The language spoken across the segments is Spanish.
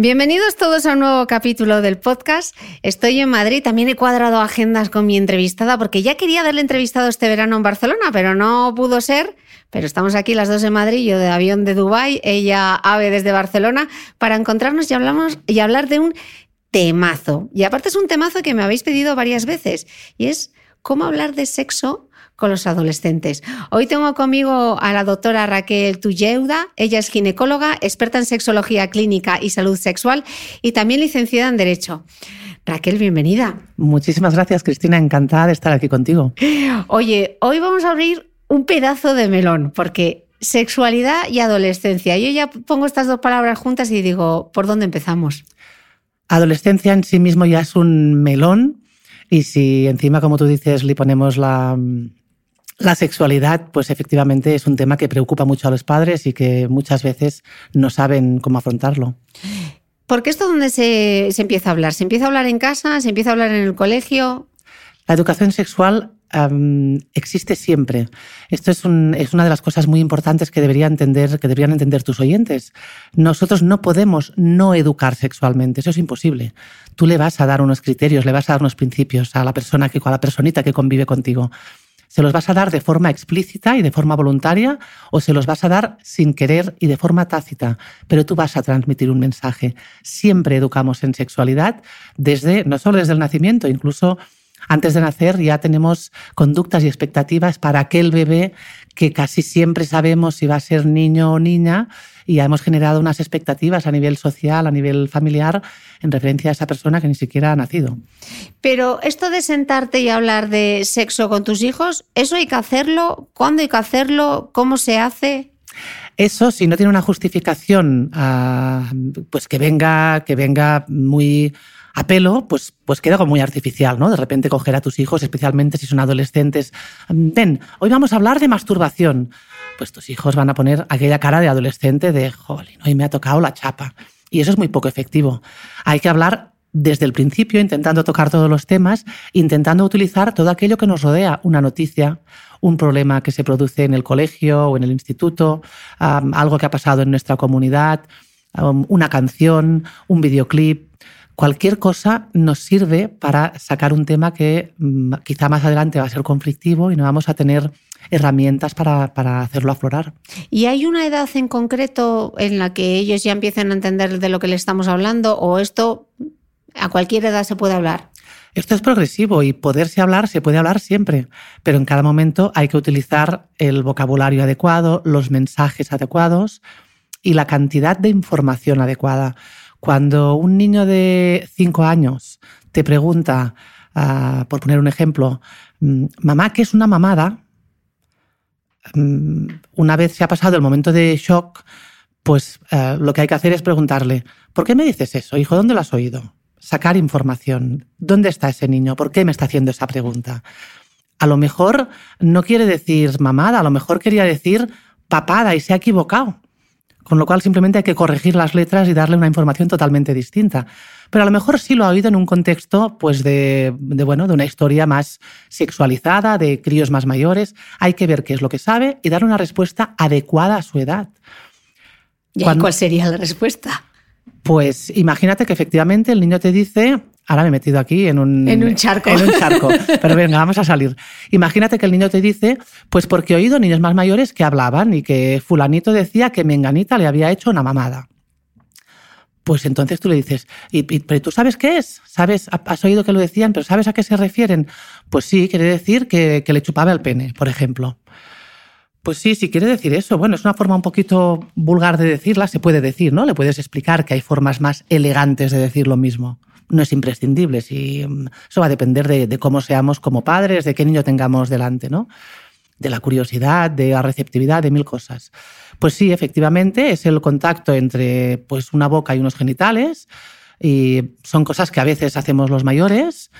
Bienvenidos todos a un nuevo capítulo del podcast. Estoy en Madrid, también he cuadrado agendas con mi entrevistada porque ya quería darle entrevistado este verano en Barcelona, pero no pudo ser. Pero estamos aquí las dos en Madrid, yo de avión de Dubái, ella ave desde Barcelona, para encontrarnos y, hablamos, y hablar de un temazo. Y aparte es un temazo que me habéis pedido varias veces y es cómo hablar de sexo con los adolescentes. Hoy tengo conmigo a la doctora Raquel Tulleuda. Ella es ginecóloga, experta en sexología clínica y salud sexual y también licenciada en Derecho. Raquel, bienvenida. Muchísimas gracias, Cristina. Encantada de estar aquí contigo. Oye, hoy vamos a abrir un pedazo de melón, porque sexualidad y adolescencia. Yo ya pongo estas dos palabras juntas y digo, ¿por dónde empezamos? Adolescencia en sí mismo ya es un melón y si encima, como tú dices, le ponemos la, la sexualidad, pues efectivamente es un tema que preocupa mucho a los padres y que muchas veces no saben cómo afrontarlo. ¿Por esto dónde se, se, empieza a hablar? ¿Se empieza a hablar en casa? ¿Se empieza a hablar en el colegio? La educación sexual um, existe siempre. Esto es, un, es, una de las cosas muy importantes que, debería entender, que deberían entender tus oyentes. Nosotros no podemos no educar sexualmente, eso es imposible. Tú le vas a dar unos criterios, le vas a dar unos principios a la persona, que, a la personita que convive contigo. ¿Se los vas a dar de forma explícita y de forma voluntaria o se los vas a dar sin querer y de forma tácita? Pero tú vas a transmitir un mensaje. Siempre educamos en sexualidad desde, no solo desde el nacimiento, incluso antes de nacer ya tenemos conductas y expectativas para aquel bebé que casi siempre sabemos si va a ser niño o niña y ya hemos generado unas expectativas a nivel social, a nivel familiar, en referencia a esa persona que ni siquiera ha nacido. Pero esto de sentarte y hablar de sexo con tus hijos, ¿eso hay que hacerlo? ¿Cuándo hay que hacerlo? ¿Cómo se hace? Eso, si no tiene una justificación, uh, pues que venga, que venga muy a pelo, pues, pues queda como muy artificial, ¿no? De repente coger a tus hijos, especialmente si son adolescentes. Ven, hoy vamos a hablar de masturbación pues tus hijos van a poner aquella cara de adolescente de, jolín, hoy me ha tocado la chapa. Y eso es muy poco efectivo. Hay que hablar desde el principio, intentando tocar todos los temas, intentando utilizar todo aquello que nos rodea, una noticia, un problema que se produce en el colegio o en el instituto, algo que ha pasado en nuestra comunidad, una canción, un videoclip. Cualquier cosa nos sirve para sacar un tema que um, quizá más adelante va a ser conflictivo y no vamos a tener herramientas para, para, hacerlo aflorar. ¿Y hay una edad en concreto en la que ellos ya empiezan a entender de lo que le estamos hablando o esto a cualquier edad se puede hablar? Esto es progresivo y poderse hablar se puede hablar siempre, pero en cada momento hay que utilizar el vocabulario adecuado, los mensajes adecuados y la cantidad de información adecuada. Cuando un niño de 5 años te pregunta, uh, por poner un ejemplo, mm, mamá, ¿qué es una mamada? Mm, una vez se ha pasado el momento de shock, pues eh, lo que hay que hacer es preguntarle, ¿por qué me dices eso, hijo? ¿Dónde lo has oído? Sacar información. ¿Dónde está ese niño? ¿Por qué me está haciendo esa pregunta? A lo mejor no quiere decir mamada, a lo mejor quería decir papada y se ha equivocado. Con lo cual simplemente hay que corregir las letras y darle una información totalmente distinta pero a lo mejor sí lo ha oído en un contexto pues de, bueno, de una historia más sexualizada, de críos más mayores. Hay que ver qué es lo que sabe y dar una respuesta adecuada a su edad. ¿Y cuál sería la respuesta? Pues imagínate que efectivamente el niño te dice, Ahora me he metido aquí en un, En un charco. En un charco. Pero venga, vamos a salir. Imagínate que el niño te dice, pues porque he oído niños más mayores que hablaban y que fulanito decía que menganita le había hecho una mamada. Pues entonces tú le dices, ¿y, y- pero tú sabes qué es? ¿Sabes? Has oído que lo decían, pero ¿sabes a qué se refieren? Pues sí, quiere decir que, que le chupaba el pene, por ejemplo. Pues sí, si quiere decir eso. Bueno, es una forma un poquito vulgar de decirla, se puede decir, ¿no? Le puedes explicar que hay formas más elegantes de decir lo mismo. No es imprescindible, si, mm, eso va a depender de, de cómo seamos como padres, de qué niño tengamos delante, ¿no? De la curiosidad, de la receptividad, de mil cosas. Pues sí, efectivamente, es el contacto entre pues, una boca y unos genitales, y son cosas que a veces hacemos los mayores,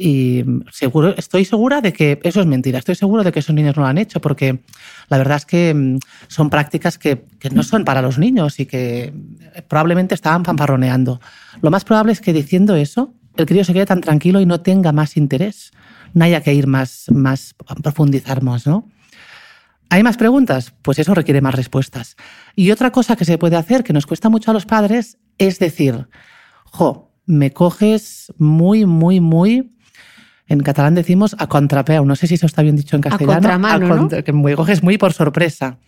y seguro, estoy segura de que eso es mentira. Estoy seguro de que esos niños no lo han hecho porque la verdad es que mm, son prácticas que, no son para los niños y que eh, probablemente estaban fanfarroneando. Lo más probable es que diciendo eso el crío se quede tan tranquilo y no tenga más interés. No haya que ir más, más profundizar más, ¿no? ¿Hay más preguntas? Pues eso requiere más respuestas. Y otra cosa que se puede hacer, que nos cuesta mucho a los padres, es decir, jo, me coges muy, muy, muy en catalán decimos a contrapeu. No sé si eso está bien dicho en castellano. contramano, A ¿no? Que me coges muy por sorpresa.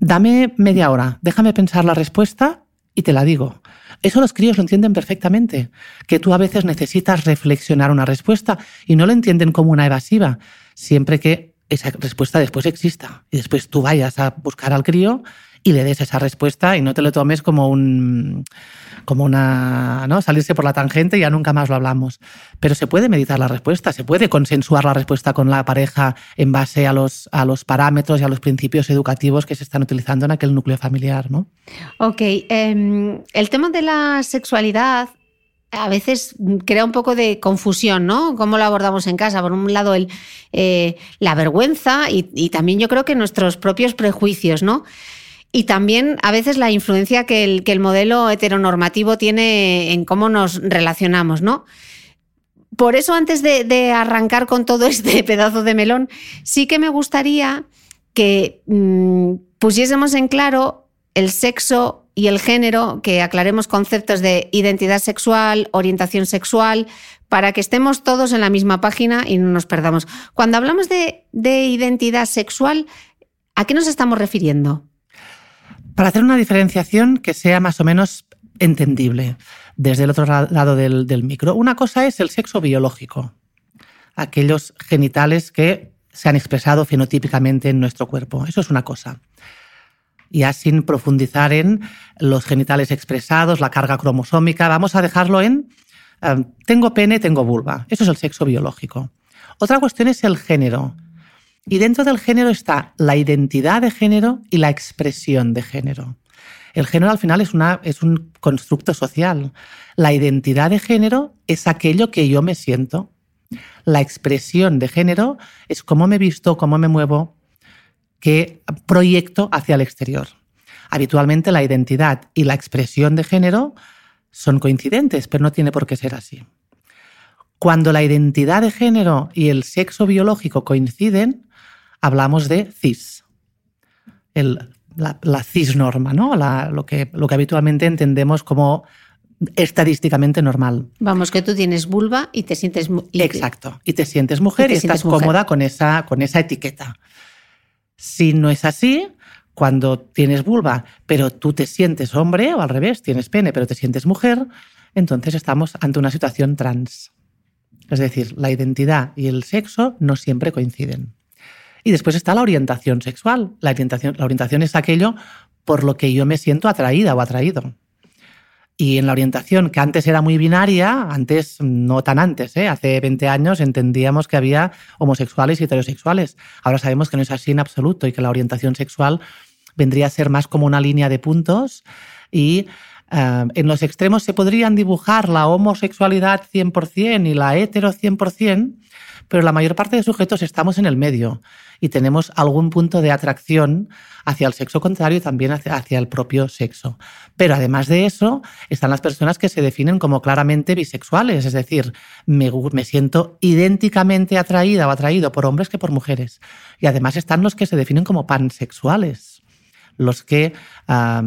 Dame media hora, déjame pensar la respuesta y te la digo. Eso los críos lo entienden perfectamente, que tú a veces necesitas reflexionar una respuesta y no lo entienden como una evasiva, siempre que esa respuesta después exista y después tú vayas a buscar al crío y le des esa respuesta y no te lo tomes como un como una no salirse por la tangente y ya nunca más lo hablamos pero se puede meditar la respuesta se puede consensuar la respuesta con la pareja en base a los a los parámetros y a los principios educativos que se están utilizando en aquel núcleo familiar no Ok, em, el tema de la sexualidad a veces crea un poco de confusión, ¿no? ¿Cómo lo abordamos en casa? Por un lado, el, eh, la vergüenza y, y también yo creo que nuestros propios prejuicios, ¿no? Y también a veces la influencia que el, modelo heteronormativo tiene en cómo nos relacionamos, ¿no? Por eso, antes de, arrancar con todo este pedazo de melón, sí que me gustaría que mm, pusiésemos en claro el sexo y el género, que aclaremos conceptos de identidad sexual, orientación sexual, para que estemos todos en la misma página y no nos perdamos. Cuando hablamos de identidad sexual, ¿a qué nos estamos refiriendo? Para hacer una diferenciación que sea más o menos entendible desde el otro lado del, del micro. Una cosa es el sexo biológico, aquellos genitales que se han expresado fenotípicamente en nuestro cuerpo. Eso es una cosa. Ya sin profundizar en los genitales expresados, la carga cromosómica, vamos a dejarlo en eh, tengo pene, tengo vulva. Eso es el sexo biológico. Otra cuestión es el género. Y dentro del género está la identidad de género y la expresión de género. El género al final es, una, es un constructo social. La identidad de género es aquello que yo me siento. La expresión de género es cómo me visto, cómo me muevo, qué proyecto hacia el exterior. Habitualmente la identidad y la expresión de género son coincidentes, pero no tiene por qué ser así. Cuando la identidad de género y el sexo biológico coinciden, hablamos de cis. El- la, la cisnorma, ¿no? La- lo, que, lo que habitualmente entendemos como estadísticamente normal. Vamos, que tú tienes vulva y te sientes... y Exacto. Y te sientes mujer Y y, estás mujer. cómoda con esa, con esa etiqueta. Si no es así, cuando tienes vulva, pero tú te sientes hombre, o al revés, tienes pene, pero te sientes mujer, entonces estamos ante una situación trans. Es decir, la identidad y el sexo no siempre coinciden. Y después está la orientación sexual. La orientación, la orientación es aquello por lo que yo me siento atraída o atraído. Y en la orientación, que antes era muy binaria, antes, no tan antes, ¿eh? hace 20 años entendíamos que había homosexuales y heterosexuales. Ahora sabemos que no es así en absoluto y que la orientación sexual vendría a ser más como una línea de puntos y eh, en los extremos se podrían dibujar la homosexualidad 100% y la hetero 100%, pero la mayor parte de sujetos estamos en el medio y tenemos algún punto de atracción hacia el sexo contrario y también hacia, el propio sexo. Pero además de eso, están las personas que se definen como claramente bisexuales, es decir, me siento idénticamente atraída o atraído por hombres que por mujeres. Y además están los que se definen como pansexuales, los que, a,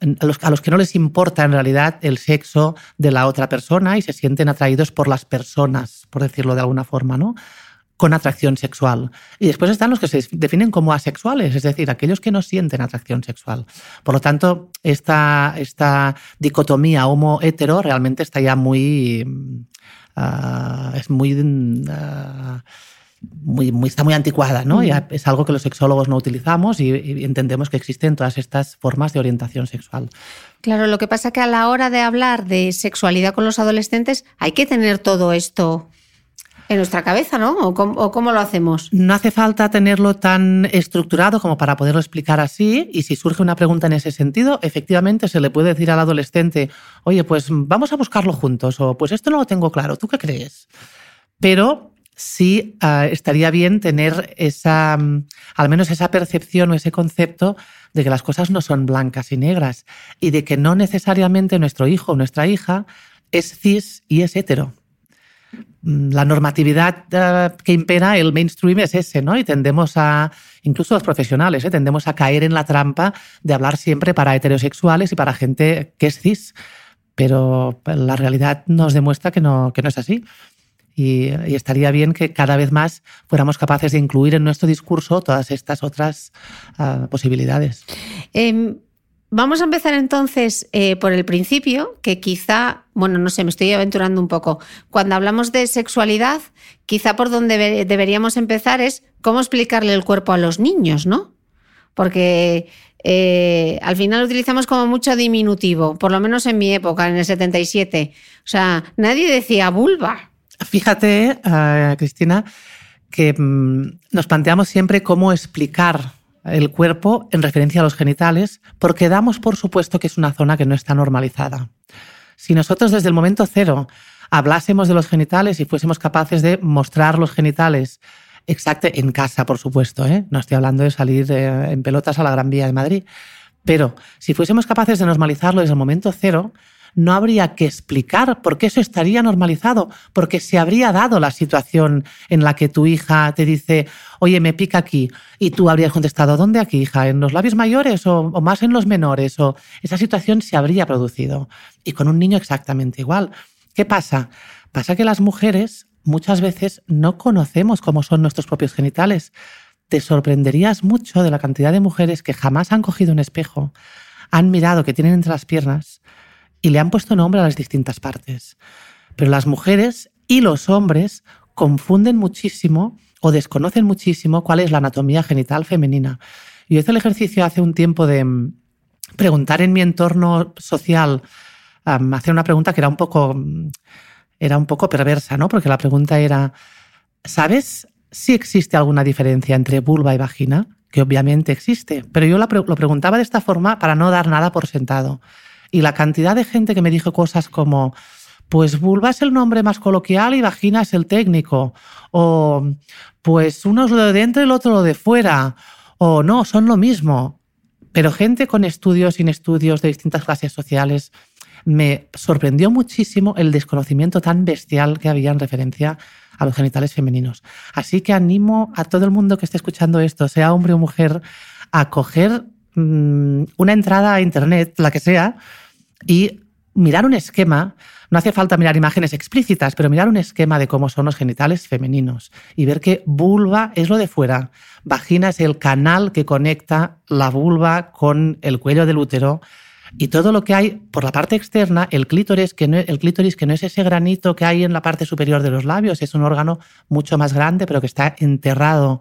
los, a los que no les importa en realidad el sexo de la otra persona y se sienten atraídos por las personas, por decirlo de alguna forma, ¿no? con atracción sexual. Y después están los que se definen como asexuales, es decir, aquellos que no sienten atracción sexual. Por lo tanto, esta, esta dicotomía homo-hetero realmente está ya muy... Uh, es muy... Uh, muy, muy, está muy anticuada, ¿no? Ya es algo que los sexólogos no utilizamos y, y, entendemos que existen todas estas formas de orientación sexual. Claro, lo que pasa que a la hora de hablar de sexualidad con los adolescentes hay que tener todo esto en nuestra cabeza, ¿no? ¿O cómo, lo hacemos? No hace falta tenerlo tan estructurado como para poderlo explicar así. Y si surge una pregunta en ese sentido, efectivamente se le puede decir al adolescente, oye, pues vamos a buscarlo juntos, o pues esto no lo tengo claro, ¿tú qué crees? Pero sí uh, estaría bien tener esa, um, al menos esa percepción o ese concepto de que las cosas no son blancas y negras y de que no necesariamente nuestro hijo o nuestra hija es cis y es hetero. Mm, la normatividad uh, que impera el mainstream es ese, ¿no? Y tendemos a, incluso los profesionales, ¿eh? tendemos a caer en la trampa de hablar siempre para heterosexuales y para gente que es cis. Pero la realidad nos demuestra que no, que no es así. Y, estaría bien que cada vez más fuéramos capaces de incluir en nuestro discurso todas estas otras uh, posibilidades. Eh, Vamos a empezar entonces eh, por el principio, que quizá, bueno, no sé, me estoy aventurando un poco. Cuando hablamos de sexualidad, quizá por donde deberíamos empezar es cómo explicarle el cuerpo a los niños, ¿no? Porque eh, al final utilizamos como mucho diminutivo, por lo menos en mi época, en el 77. O sea, nadie decía vulva. Fíjate, uh, Cristina, que mm, nos planteamos siempre cómo explicar el cuerpo en referencia a los genitales, porque damos por supuesto que es una zona que no está normalizada. Si nosotros desde el momento cero hablásemos de los genitales y fuésemos capaces de mostrar los genitales, exacto, en casa, por supuesto, ¿eh? no estoy hablando de salir eh, en pelotas a la Gran Vía de Madrid, pero si fuésemos capaces de normalizarlo desde el momento cero, no habría que explicar por qué eso estaría normalizado, porque se habría dado la situación en la que tu hija te dice, oye, me pica aquí, y tú habrías contestado, ¿dónde aquí, hija? ¿En los labios mayores o, más en los menores? O esa situación se habría producido. Y con un niño exactamente igual. ¿Qué pasa? Pasa que las mujeres muchas veces no conocemos cómo son nuestros propios genitales. Te sorprenderías mucho de la cantidad de mujeres que jamás han cogido un espejo, han mirado que tienen entre las piernas y le han puesto nombre a las distintas partes. Pero las mujeres y los hombres confunden muchísimo o desconocen muchísimo cuál es la anatomía genital femenina. Yo hice el ejercicio hace un tiempo de mm, preguntar en mi entorno social, um, hacer una pregunta que era un poco, mm, era un poco perversa, ¿no? Porque la pregunta era, ¿sabes si existe alguna diferencia entre vulva y vagina? Que obviamente existe, pero yo lo preguntaba de esta forma para no dar nada por sentado. Y la cantidad de gente que me dijo cosas como, pues vulva es el nombre más coloquial y vagina es el técnico. O pues uno es lo de dentro y el otro lo de fuera. O no, son lo mismo. Pero gente con estudios, sin estudios, de distintas clases sociales, me sorprendió muchísimo el desconocimiento tan bestial que había en referencia a los genitales femeninos. Así que animo a todo el mundo que esté escuchando esto, sea hombre o mujer, a coger Mm, una entrada a Internet, la que sea, y mirar un esquema, no hace falta mirar imágenes explícitas, pero mirar un esquema de cómo son los genitales femeninos y ver que vulva es lo de fuera, vagina es el canal que conecta la vulva con el cuello del útero. Y todo lo que hay por la parte externa, el clítoris, que no, el clítoris que no es ese granito que hay en la parte superior de los labios, es un órgano mucho más grande, pero que está enterrado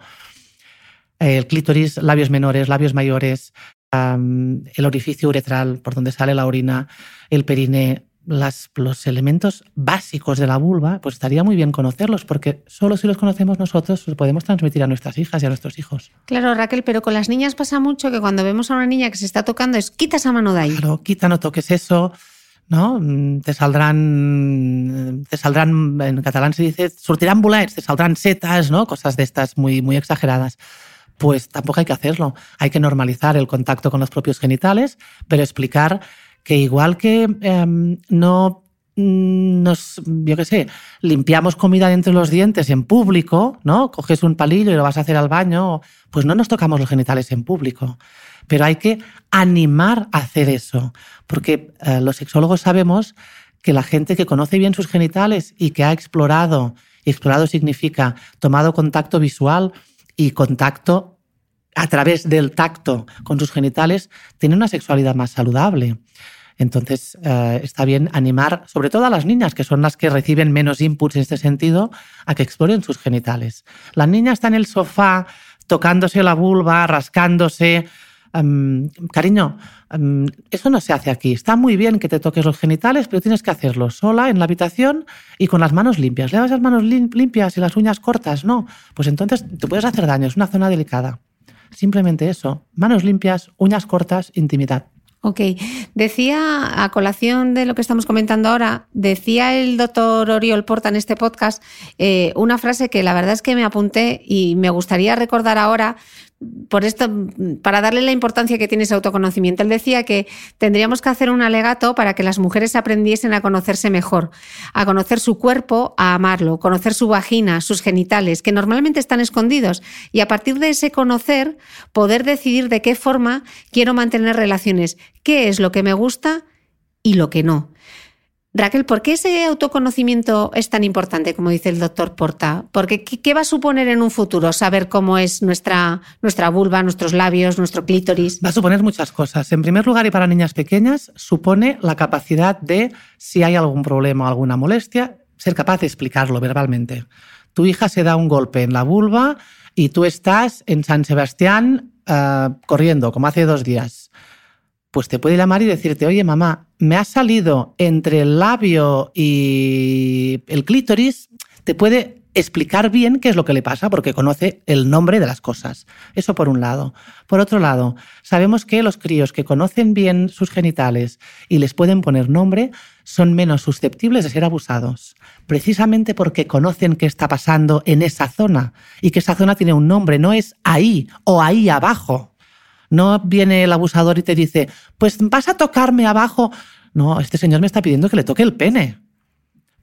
el clítoris, labios menores, labios mayores, el orificio uretral por donde sale la orina, el periné, las, los elementos básicos de la vulva, pues estaría muy bien conocerlos, porque solo si los conocemos nosotros los podemos transmitir a nuestras hijas y a nuestros hijos. Claro, Raquel, pero con las niñas pasa mucho que cuando vemos a una niña que se está tocando es quita esa mano de ahí. Claro, quita, no toques eso. ¿no? Te saldrán, te saldrán, en catalán se dice, surtirán te saldrán setas, ¿no? Cosas de estas muy, muy exageradas pues tampoco hay que hacerlo. Hay que normalizar el contacto con los propios genitales, pero explicar que igual que eh, no mm, nos, yo qué sé, limpiamos comida entre los dientes en público, ¿no? Coges un palillo y lo vas a hacer al baño, pues no nos tocamos los genitales en público. pero hay que animar a hacer eso, porque eh, los sexólogos sabemos que la gente que conoce bien sus genitales y que ha explorado, y explorado significa tomado contacto visual y contacto a través del tacto con sus genitales, tiene una sexualidad más saludable. Entonces, eh, está bien animar, sobre todo a las niñas, que son las que reciben menos inputs en este sentido, a que exploren sus genitales. La niña está en el sofá tocándose la vulva, rascándose. Em, cariño, em, eso no se hace aquí. Está muy bien que te toques los genitales, pero tienes que hacerlo sola en la habitación y con las manos limpias. ¿Le das las manos limpias y las uñas cortas? No. Pues entonces te puedes hacer daño, es una zona delicada. Simplemente eso. Manos limpias, uñas cortas, intimidad. Ok. Decía, a colación de lo que estamos comentando ahora, decía el doctor Oriol Porta en este podcast eh, una frase que la verdad es que me apunté y me gustaría recordar ahora, por esto, para darle la importancia que tiene ese autoconocimiento. Él decía que tendríamos que hacer un alegato para que las mujeres aprendiesen a conocerse mejor, a conocer su cuerpo, a amarlo, conocer su vagina, sus genitales, que normalmente están escondidos, y a partir de ese conocer, poder decidir de qué forma quiero mantener relaciones, qué es lo que me gusta y lo que no. Raquel, ¿por qué ese autoconocimiento es tan importante, como dice el doctor Porta? Porque ¿qué va a suponer en un futuro saber cómo es nuestra, nuestra vulva, nuestros labios, nuestro clítoris? Va a suponer muchas cosas. En primer lugar, y para niñas pequeñas, supone la capacidad de, si hay algún problema o alguna molestia, ser capaz de explicarlo verbalmente. Tu hija se da un golpe en la vulva y tú estás en San Sebastián eh, corriendo, como hace dos días pues te puede llamar y decirte, oye mamá, me ha salido entre el labio y el clítoris, te puede explicar bien qué es lo que le pasa porque conoce el nombre de las cosas. Eso por un lado. Por otro lado, sabemos que los críos que conocen bien sus genitales y les pueden poner nombre son menos susceptibles de ser abusados, precisamente porque conocen qué está pasando en esa zona y que esa zona tiene un nombre, no es ahí o ahí abajo. No viene el abusador y te dice, pues vas a tocarme abajo. No, este señor me está pidiendo que le toque el pene.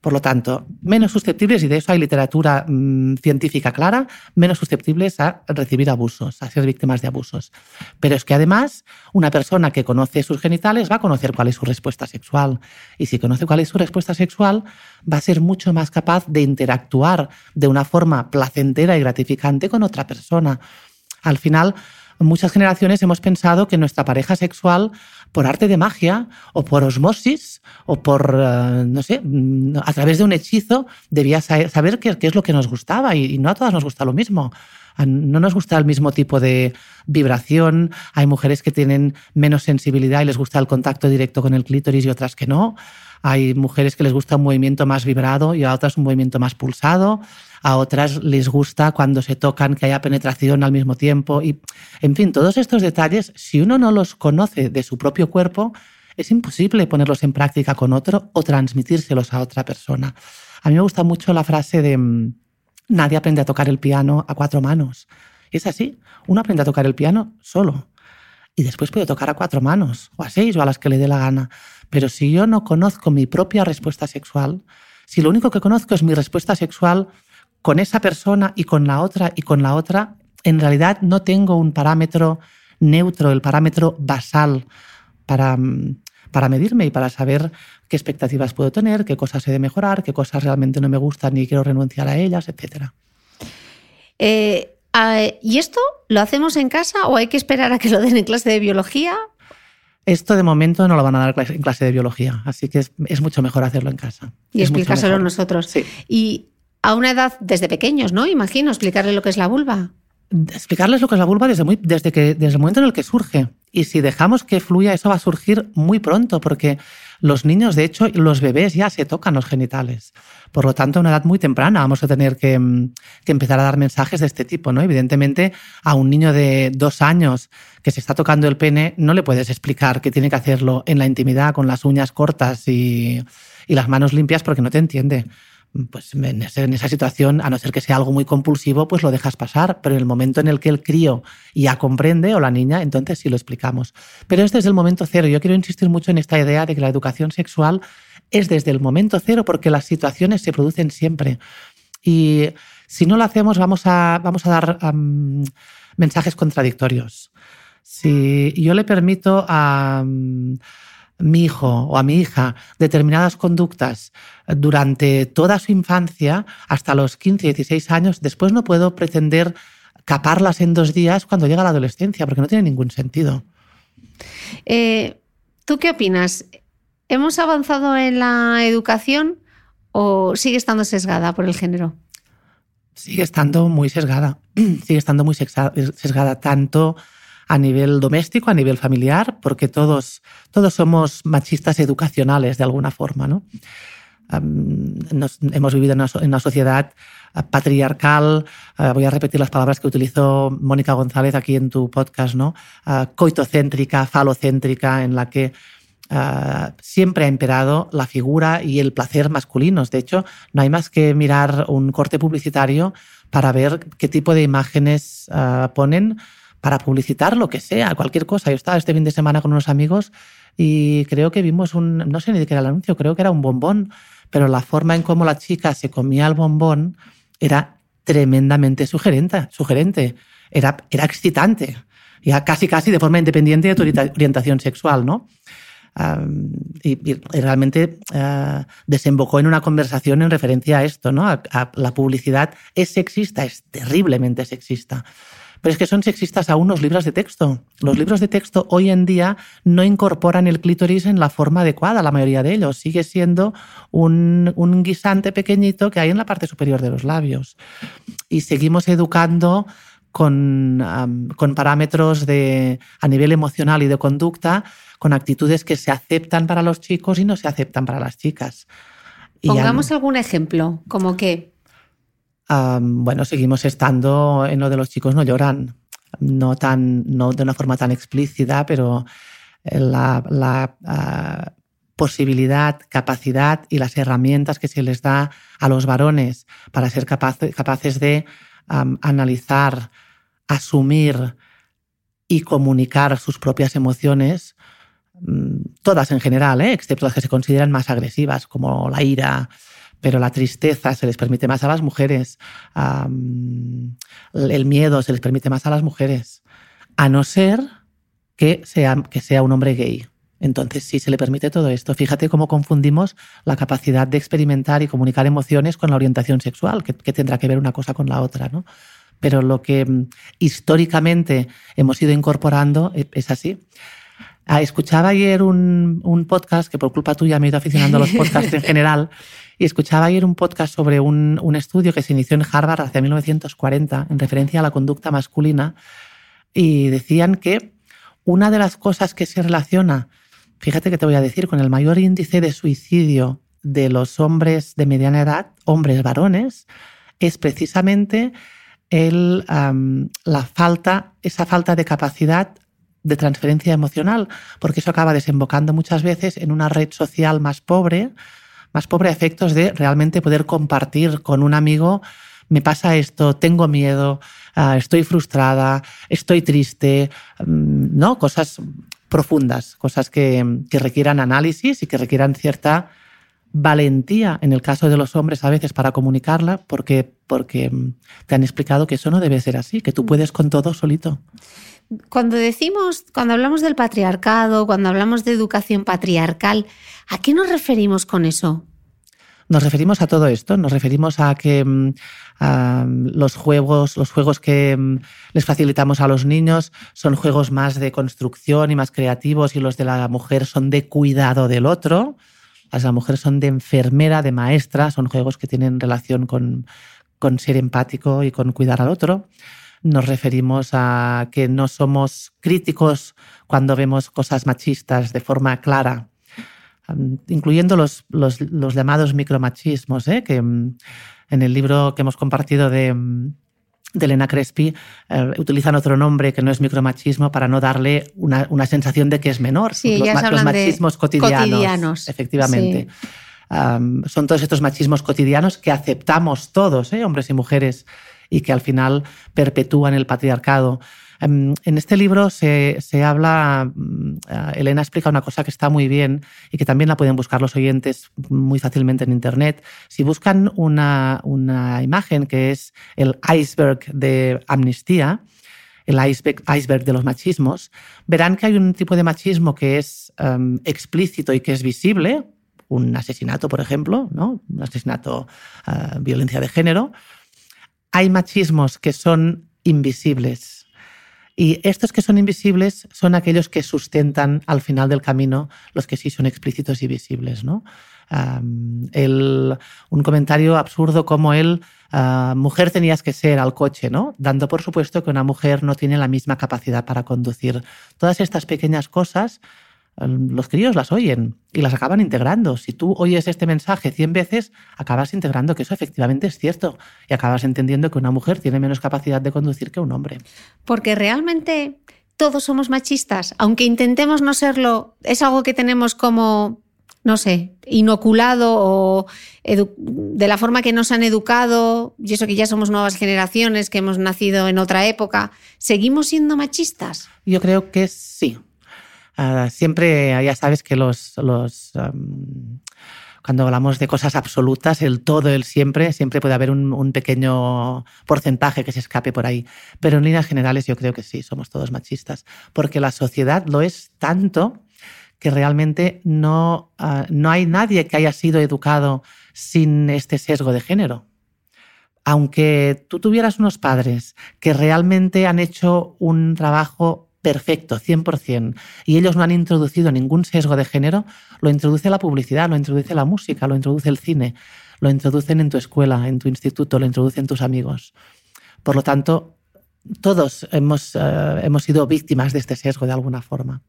Por lo tanto, menos susceptibles, y de eso hay literatura mm, científica clara, menos susceptibles a recibir abusos, a ser víctimas de abusos. Pero es que además, una persona que conoce sus genitales va a conocer cuál es su respuesta sexual. Y si conoce cuál es su respuesta sexual, va a ser mucho más capaz de interactuar de una forma placentera y gratificante con otra persona. Al final, muchas generaciones hemos pensado que nuestra pareja sexual, por arte de magia o por osmosis o por, eh, no sé, a través de un hechizo, debía saber qué, es lo que nos gustaba y, no a todas nos gusta lo mismo. No nos gusta el mismo tipo de vibración. Hay mujeres que tienen menos sensibilidad y les gusta el contacto directo con el clítoris y otras que no. Hay mujeres que les gusta un movimiento más vibrado y a otras un movimiento más pulsado a otras les gusta cuando se tocan que haya penetración al mismo tiempo. Y, en fin, todos estos detalles, si uno no los conoce de su propio cuerpo, es imposible ponerlos en práctica con otro o transmitírselos a otra persona. A mí me gusta mucho la frase de mm, nadie aprende a tocar el piano a cuatro manos. Es así, uno aprende a tocar el piano solo y después puede tocar a cuatro manos o a seis o a las que le dé la gana. Pero si yo no conozco mi propia respuesta sexual, si lo único que conozco es mi respuesta sexual con esa persona y con la otra y con la otra, en realidad no tengo un parámetro neutro, el parámetro basal para, mm, para medirme y para saber qué expectativas puedo tener, qué cosas he de mejorar, qué cosas realmente no me gustan y quiero renunciar a ellas, etc. Eh, ¿Y esto lo hacemos en casa o hay que esperar a que lo den en clase de biología? Esto de momento no lo van a dar en clase de biología, así que es, mucho mejor hacerlo en casa. Y explicárselo nosotros. Sí. Y a una edad desde pequeños, ¿no? Imagino, explicarle lo que es la vulva. Explicarles lo que es la vulva desde, muy, desde, que, desde el momento en el que surge. Y si dejamos que fluya, eso va a surgir muy pronto, porque los niños, de hecho, los bebés ya se tocan los genitales. Por lo tanto, a una edad muy temprana vamos a tener que, que, empezar a dar mensajes de este tipo, ¿no? Evidentemente, a un niño de dos años que se está tocando el pene, no le puedes explicar que tiene que hacerlo en la intimidad, con las uñas cortas y las manos limpias, porque no te entiende pues en, esa situación, a no ser que sea algo muy compulsivo, pues lo dejas pasar. Pero en el momento en el que el crío ya comprende o la niña, entonces sí lo explicamos. Pero es desde el momento cero. Yo quiero insistir mucho en esta idea de que la educación sexual es desde el momento cero porque las situaciones se producen siempre. Y si no lo hacemos, vamos a, vamos a dar mensajes contradictorios. Si yo le permito a mi hijo o a mi hija determinadas conductas durante toda su infancia, hasta los 15, 16 años, después no puedo pretender caparlas en dos días cuando llega la adolescencia, porque no tiene ningún sentido. Eh, ¿Tú qué opinas? ¿Hemos avanzado en la educación o sigue estando sesgada por el género? Sigue estando muy sesgada, sigue estando muy sesgada tanto a nivel doméstico, a nivel familiar, porque todos, todos somos machistas educacionales de alguna forma. ¿no? hemos vivido en una, sociedad eh, patriarcal, eh, voy a repetir las palabras que utilizó Mónica González aquí en tu podcast, ¿no? Eh, coitocéntrica, falocéntrica, en la que siempre ha imperado la figura y el placer masculinos. De hecho, no hay más que mirar un corte publicitario para ver qué tipo de imágenes ponen para publicitar lo que sea, cualquier cosa. Yo estaba este fin de semana con unos amigos y creo que vimos un, no sé ni de qué era el anuncio, creo que era un bombón, pero la forma en cómo la chica se comía el bombón era tremendamente sugerente, sugerente. Era, era excitante, ya casi casi de forma independiente de tu orientación sexual, ¿no? y, realmente ah, desembocó en una conversación en referencia a esto, ¿no? la publicidad es sexista, es terriblemente sexista. Pero es que son sexistas aún los libros de texto. Los libros de texto hoy en día no incorporan el clítoris en la forma adecuada, la mayoría de ellos. Sigue siendo un, guisante pequeñito que hay en la parte superior de los labios. Y seguimos educando con, con, parámetros de, a nivel emocional y de conducta, con actitudes que se aceptan para los chicos y no se aceptan para las chicas. Pongamos algún ejemplo, como que bueno, seguimos estando en lo de los chicos no lloran, no, tan, no de una forma tan explícita, pero eh, la, ah, posibilidad, capacidad y las herramientas que se les da a los varones para ser capaces de analizar, asumir y comunicar sus propias emociones, mm, todas en general, ¿eh? excepto las que se consideran más agresivas, como la ira, pero la tristeza se les permite más a las mujeres, el miedo se les permite más a las mujeres, a no ser que sea, que sea un hombre gay. Entonces sí se le permite todo esto. Fíjate cómo confundimos la capacidad de experimentar y comunicar emociones con la orientación sexual, que, tendrá que ver una cosa con la otra, ¿no? Pero lo que históricamente hemos ido incorporando e, es así. Ah, escuchaba ayer un, un, podcast que por culpa tuya me he ido aficionando a los podcasts en general y escuchaba ayer un podcast sobre un, un, estudio que se inició en Harvard hacia 1940 en referencia a la conducta masculina y decían que una de las cosas que se relaciona, fíjate que te voy a decir, con el mayor índice de suicidio de los hombres de mediana edad, hombres varones, es precisamente el, la falta, esa falta de capacidad de transferencia emocional, porque eso acaba desembocando muchas veces en una red social más pobre, más pobre a efectos de realmente poder compartir con un amigo, me pasa esto, tengo miedo, ah, estoy frustrada, estoy triste, mm, ¿no? Cosas profundas, cosas que, que requieran análisis y que requieran cierta valentía en el caso de los hombres a veces para comunicarla porque, porque mm, te han explicado que eso no debe ser así, que tú puedes con todo solito. Cuando decimos, cuando hablamos del patriarcado, cuando hablamos de educación patriarcal, ¿a qué nos referimos con eso? Nos referimos a todo esto, nos referimos a que mm, los juegos, los juegos que mm, les facilitamos a los niños son juegos más de construcción y más creativos y los de la mujer son de cuidado del otro. Las de la mujer son de enfermera, de maestra, son juegos que tienen relación con, con ser empático y con cuidar al otro nos referimos a que no somos críticos cuando vemos cosas machistas de forma clara, incluyendo los, los, llamados micromachismos, ¿eh? que mm, en el libro que hemos compartido de, mm, Elena Crespi eh, utilizan otro nombre que no es micromachismo para no darle una, sensación de que es menor. Sí, los, machismos cotidianos, Efectivamente. son todos estos machismos cotidianos que aceptamos todos, ¿eh? hombres y mujeres, y que al final perpetúan el patriarcado. Em, en este libro se, habla, mm, eh, Elena explica una cosa que está muy bien y que también la pueden buscar los oyentes muy fácilmente en Internet. Si buscan una, imagen que es el iceberg de amnistía, el iceberg, de los machismos, verán que hay un tipo de machismo que es em, explícito y que es visible, un asesinato, por ejemplo, ¿no? un asesinato, uh, violencia de género. Hay machismos que son invisibles. Y estos que son invisibles son aquellos que sustentan al final del camino los que sí son explícitos y visibles. ¿no? un comentario absurdo como el ah, mujer tenías que ser al coche, ¿no? Dando por supuesto que una mujer no tiene la misma capacidad para conducir. Todas estas pequeñas cosas los críos las oyen y las acaban integrando. Si tú oyes este mensaje 100 veces, acabas integrando que eso efectivamente es cierto y acabas entendiendo que una mujer tiene menos capacidad de conducir que un hombre. Porque realmente todos somos machistas, aunque intentemos no serlo, es algo que tenemos como no sé, inoculado o de la forma que nos han educado, y eso que ya somos nuevas generaciones, que hemos nacido en otra época, ¿seguimos siendo machistas? Yo creo que sí. Ah, siempre, ya sabes que los, cuando hablamos de cosas absolutas, el todo, el siempre, siempre puede haber un, un, pequeño porcentaje que se escape por ahí. Pero en líneas generales yo creo que sí, somos todos machistas, porque la sociedad lo es tanto que realmente no, ah, no hay nadie que haya sido educado sin este sesgo de género. Aunque tú tuvieras unos padres que realmente han hecho un trabajo perfecto, 100%, y ellos no han introducido ningún sesgo de género, lo introduce la publicidad, lo introduce la música, lo introduce el cine, lo introducen en tu escuela, en tu instituto, lo introducen tus amigos. Por lo tanto, todos hemos, ah, hemos sido víctimas de este sesgo de alguna forma.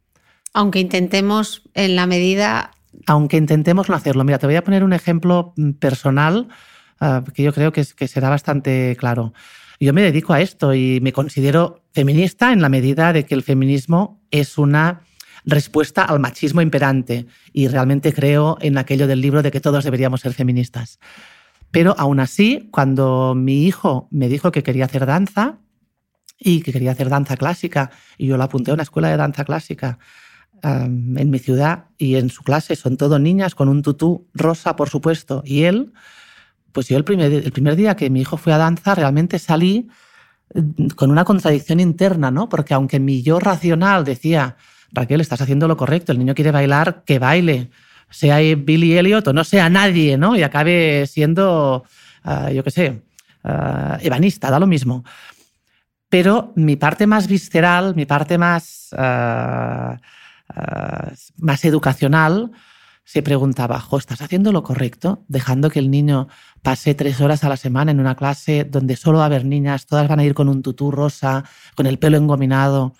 Aunque intentemos en la medida... Aunque intentemos no hacerlo. Mira, te voy a poner un ejemplo mm, personal ah, que yo creo que, que será bastante claro. Yo me dedico a esto y me considero feminista en la medida de que el feminismo es una respuesta al machismo imperante y realmente creo en aquello del libro de que todos deberíamos ser feministas. Pero aún así, cuando mi hijo me dijo que quería hacer danza y que quería hacer danza clásica y yo lo apunté a una escuela de danza clásica en mi ciudad y en su clase son todo niñas con un tutú rosa, por supuesto. Y él, pues yo el primer, el primer día que mi hijo fue a danza, realmente salí mm, con una contradicción interna, ¿no? Porque aunque mi yo racional decía, Raquel, estás haciendo lo correcto, el niño quiere bailar, que baile, sea Billy Elliot o no sea nadie, ¿no? Y acabe siendo, ah, yo qué sé, uh, ebanista, da lo mismo. Pero mi parte más visceral, mi parte más... Ah, más educacional, se preguntaba, jo, ¿estás haciendo lo correcto? Dejando que el niño pase tres horas a la semana en una clase donde solo va a haber niñas, todas van a ir con un tutú rosa, con el pelo engominado.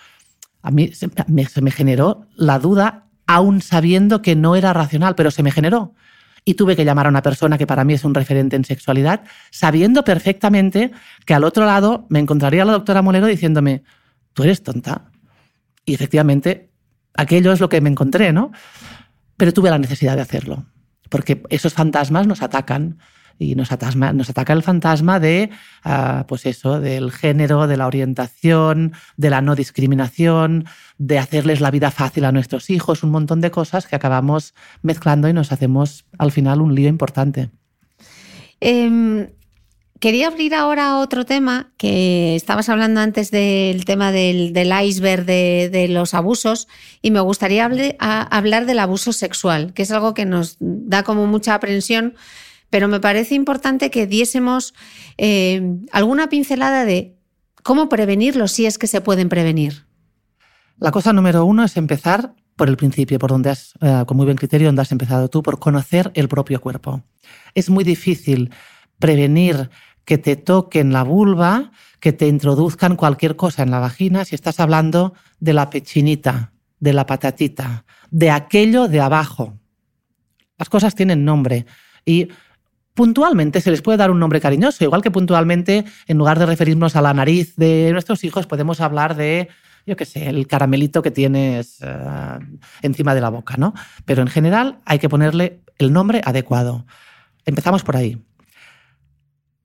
A mí se me, se me generó la duda, aún sabiendo que no era racional, pero se me generó. Y tuve que llamar a una persona que para mí es un referente en sexualidad, sabiendo perfectamente que al otro lado me encontraría la doctora Molero diciéndome, tú eres tonta. Y efectivamente aquello es lo que me encontré, ¿no? Pero tuve la necesidad de hacerlo, porque esos fantasmas nos atacan y nos, nos ataca el fantasma de, ah, pues eso, del género, de la orientación, de la no discriminación, de hacerles la vida fácil a nuestros hijos, un montón de cosas que acabamos mezclando y nos hacemos al final un lío importante. Em, Quería abrir ahora otro tema, que estabas hablando antes del tema del, iceberg de, los abusos, y me gustaría hablar del abuso sexual, que es algo que nos da como mucha aprensión, pero me parece importante que diésemos eh, alguna pincelada de cómo prevenirlo si es que se pueden prevenir. La cosa número uno es empezar por el principio, por donde has, eh, con muy buen criterio, donde has empezado tú, por conocer el propio cuerpo. Es muy difícil prevenir que te toquen la vulva, que te introduzcan cualquier cosa en la vagina si estás hablando de la pechinita, de la patatita, de aquello de abajo. Las cosas tienen nombre y puntualmente se les puede dar un nombre cariñoso, igual que puntualmente, en lugar de referirnos a la nariz de nuestros hijos, podemos hablar de, yo qué sé, el caramelito que tienes eh, encima de la boca, ¿no? Pero en general hay que ponerle el nombre adecuado. Empezamos por ahí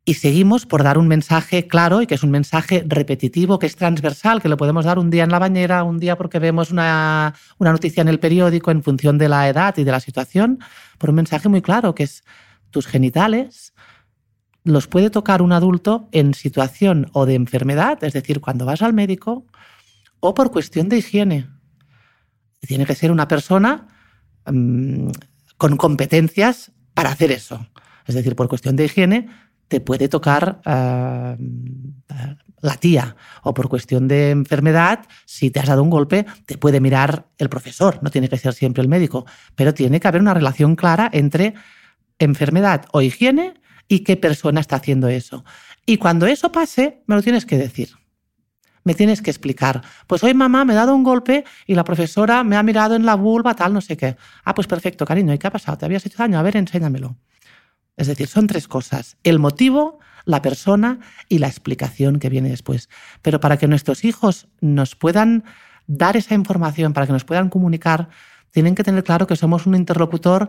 y seguimos por dar un mensaje claro y que es un mensaje repetitivo, que es transversal, que lo podemos dar un día en la bañera, un día porque vemos una, una noticia en el periódico en función de la edad y de la situación, por un mensaje muy claro, que es tus genitales los puede tocar un adulto en situación o de enfermedad, es decir, cuando vas al médico, o por cuestión de higiene. Tiene que ser una persona mm, con competencias para hacer eso. Es decir, por cuestión de higiene, te puede tocar ah, la tía o por cuestión de enfermedad, si te has dado un golpe, te puede mirar el profesor, no tiene que ser siempre el médico, pero tiene que haber una relación clara entre enfermedad o higiene y qué persona está haciendo eso. Y cuando eso pase, me lo tienes que decir. Me tienes que explicar. Pues hoy mamá me ha dado un golpe y la profesora me ha mirado en la vulva, tal, no sé qué. Ah, pues perfecto, cariño. ¿Y qué ha pasado? ¿Te habías hecho daño? A ver, enséñamelo. Es decir, son tres cosas. El motivo, la persona y la explicación que viene después. Pero para que nuestros hijos nos puedan dar esa información, para que nos puedan comunicar, tienen que tener claro que somos un interlocutor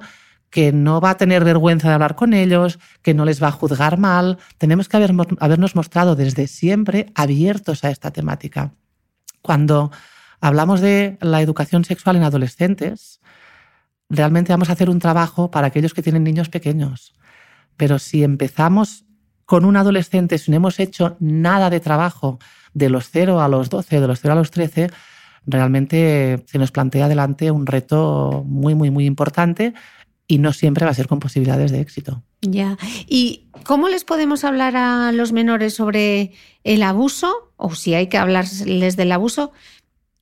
que no va a tener vergüenza de hablar con ellos, que no les va a juzgar mal. Tenemos que habernos mostrado desde siempre abiertos a esta temática. Cuando hablamos de la educación sexual en adolescentes, realmente vamos a hacer un trabajo para aquellos que tienen niños pequeños. Pero si empezamos con un adolescente, si no hemos hecho nada de trabajo de los 0 a los 12, de los 0 a los 13, realmente se nos plantea delante un reto muy, muy, muy importante y no siempre va a ser con posibilidades de éxito. Ya. ¿Y cómo les podemos hablar a los menores sobre el abuso o si hay que hablarles del abuso?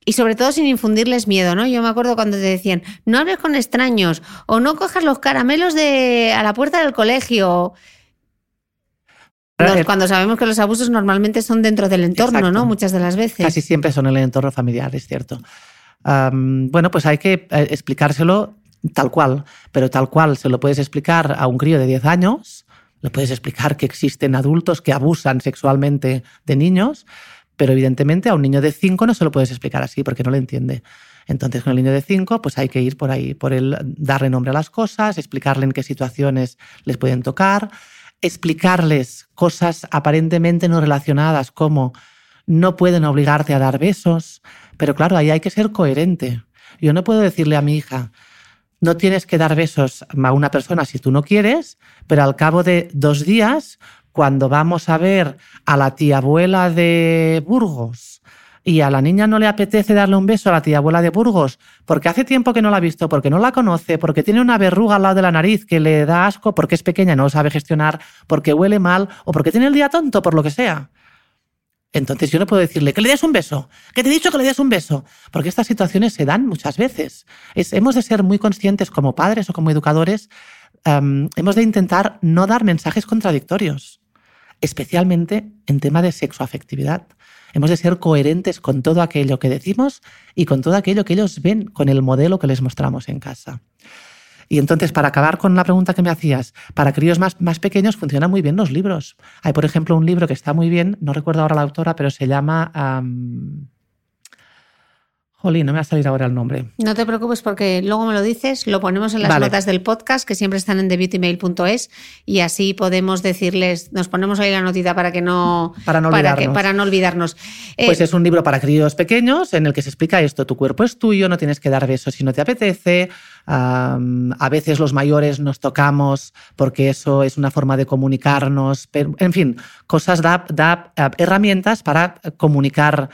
Y sobre todo sin infundirles miedo, ¿no? Yo me acuerdo cuando te decían, no hables con extraños o no cojas los caramelos de a la puerta del colegio. Eh, cuando sabemos que los abusos normalmente son dentro del entorno, ¿no? Muchas de las veces. Casi siempre son en el entorno familiar, es cierto. bueno, pues hay que eh, explicárselo tal cual, pero tal cual se lo puedes explicar a un crío de 10 años, le puedes explicar que existen adultos que abusan sexualmente de niños, pero evidentemente a un niño de 5 no se lo puedes explicar así porque no lo entiende. Entonces, con el niño de 5, pues hay que ir por ahí, por el darle nombre a las cosas, explicarle en qué situaciones les pueden tocar, explicarles cosas aparentemente no relacionadas como no pueden obligarte a dar besos, pero claro, ahí hay que ser coherente. Yo no puedo decirle a mi hija, no tienes que dar besos a una persona si tú no quieres, pero al cabo de dos días, cuando vamos a ver a la tía abuela de Burgos, y a la niña no le apetece darle un beso a la tía abuela de Burgos porque hace tiempo que no la ha visto, porque no la conoce, porque tiene una verruga al lado de la nariz que le da asco, porque es pequeña no lo sabe gestionar, porque huele mal o porque tiene el día tonto, por lo que sea. Entonces yo no puedo decirle que le des un beso, que te he dicho que le des un beso, porque estas situaciones se dan muchas veces. hemos de ser muy conscientes como padres o como educadores, hemos de intentar no dar mensajes contradictorios, especialmente en tema de sexoafectividad. Hemos de ser coherentes con todo aquello que decimos y con todo aquello que ellos ven con el modelo que les mostramos en casa. Y entonces, para acabar con la pregunta que me hacías, para críos más, más pequeños funcionan muy bien los libros. Hay, por ejemplo, un libro que está muy bien, no recuerdo ahora la autora, pero se llama... Jolín, no me va a salir ahora el nombre. No te preocupes porque luego me lo dices, lo ponemos en las notas del podcast que siempre están en thebeautymail.es y así podemos decirles, nos ponemos ahí la notita para que no para no olvidarnos. Para, no olvidarnos. pues eh, es un libro para críos pequeños en el que se explica esto, tu cuerpo es tuyo, no tienes que dar besos si no te apetece, a veces los mayores nos tocamos porque eso es una forma de comunicarnos, pero, en fin, cosas da, eh, herramientas para comunicar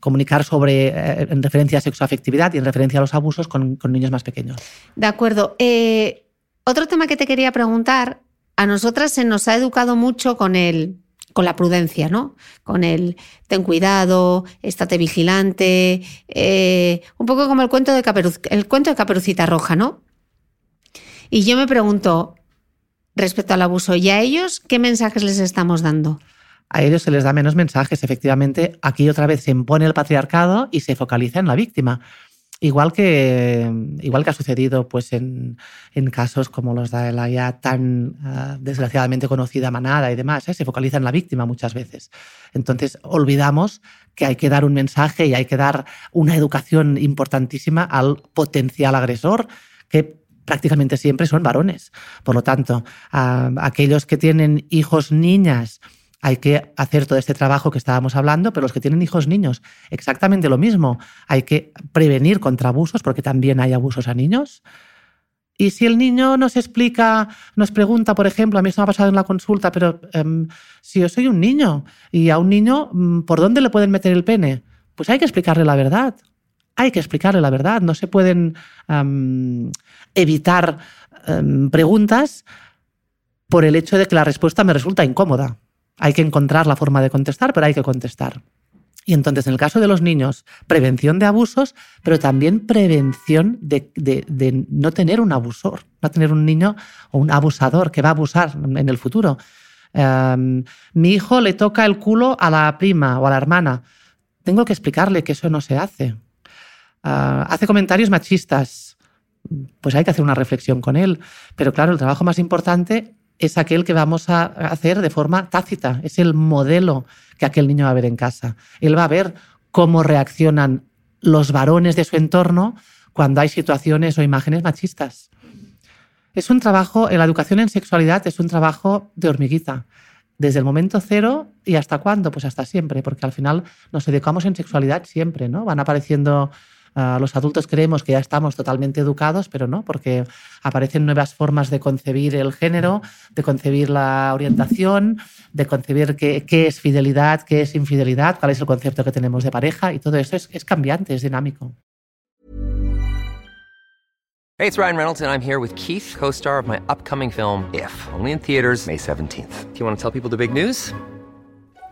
comunicar sobre, eh, en referencia a sexoafectividad y en referencia a los abusos con, niños más pequeños. De acuerdo. Eh, otro tema que te quería preguntar, a nosotras se nos ha educado mucho con el con la prudencia, ¿no? Con el ten cuidado, estate vigilante, eh, un poco como el cuento de el cuento de Caperucita Roja, ¿no? Y yo me pregunto, respecto al abuso, ¿y a ellos qué mensajes les estamos dando? a ellos se les da menos mensajes. Efectivamente, aquí otra vez se impone el patriarcado y se focaliza en la víctima. Igual que, igual que ha sucedido pues, en, casos como los de la ya tan ah, desgraciadamente conocida manada y demás, ¿eh? se focaliza en la víctima muchas veces. Entonces, olvidamos que hay que dar un mensaje y hay que dar una educación importantísima al potencial agresor, que prácticamente siempre son varones. Por lo tanto, aquellos que tienen hijos niñas, hay que hacer todo este trabajo que estábamos hablando, pero los que tienen hijos niños, exactamente lo mismo. Hay que prevenir contra abusos, porque también hay abusos a niños. Y si el niño nos explica, nos pregunta, por ejemplo, a mí esto me ha pasado en la consulta, pero em, si yo soy un niño y a un niño, mm, ¿por dónde le pueden meter el pene? Pues hay que explicarle la verdad. Hay que explicarle la verdad. No se pueden em, evitar em, preguntas por el hecho de que la respuesta me resulta incómoda. Hay que encontrar la forma de contestar, pero hay que contestar. Y entonces, en el caso de los niños, prevención de abusos, pero también prevención de, no tener un abusor, no tener un niño o un abusador que va a abusar en el futuro. Em, mi hijo le toca el culo a la prima o a la hermana. Tengo que explicarle que eso no se hace. Ah, hace comentarios machistas. Pues hay que hacer una reflexión con él. Pero claro, el trabajo más importante es aquel que vamos a hacer de forma tácita, es el modelo que aquel niño va a ver en casa. Él va a ver cómo reaccionan los varones de su entorno cuando hay situaciones o imágenes machistas. Es un trabajo, la educación en sexualidad es un trabajo de hormiguita. Desde el momento cero y hasta cuándo, pues hasta siempre, porque al final nos educamos en sexualidad siempre, ¿no? Van apareciendo los adultos creemos que ya estamos totalmente educados, pero no, porque aparecen nuevas formas de concebir el género, de concebir la orientación, de concebir qué, es fidelidad, qué es infidelidad, cuál es el concepto que tenemos de pareja, y todo eso es, es cambiante, es dinámico. Hey, it's Ryan Reynolds, and I'm here with Keith, co-star of my upcoming film, If, only in theaters May 17th. Do you want to tell people the big news?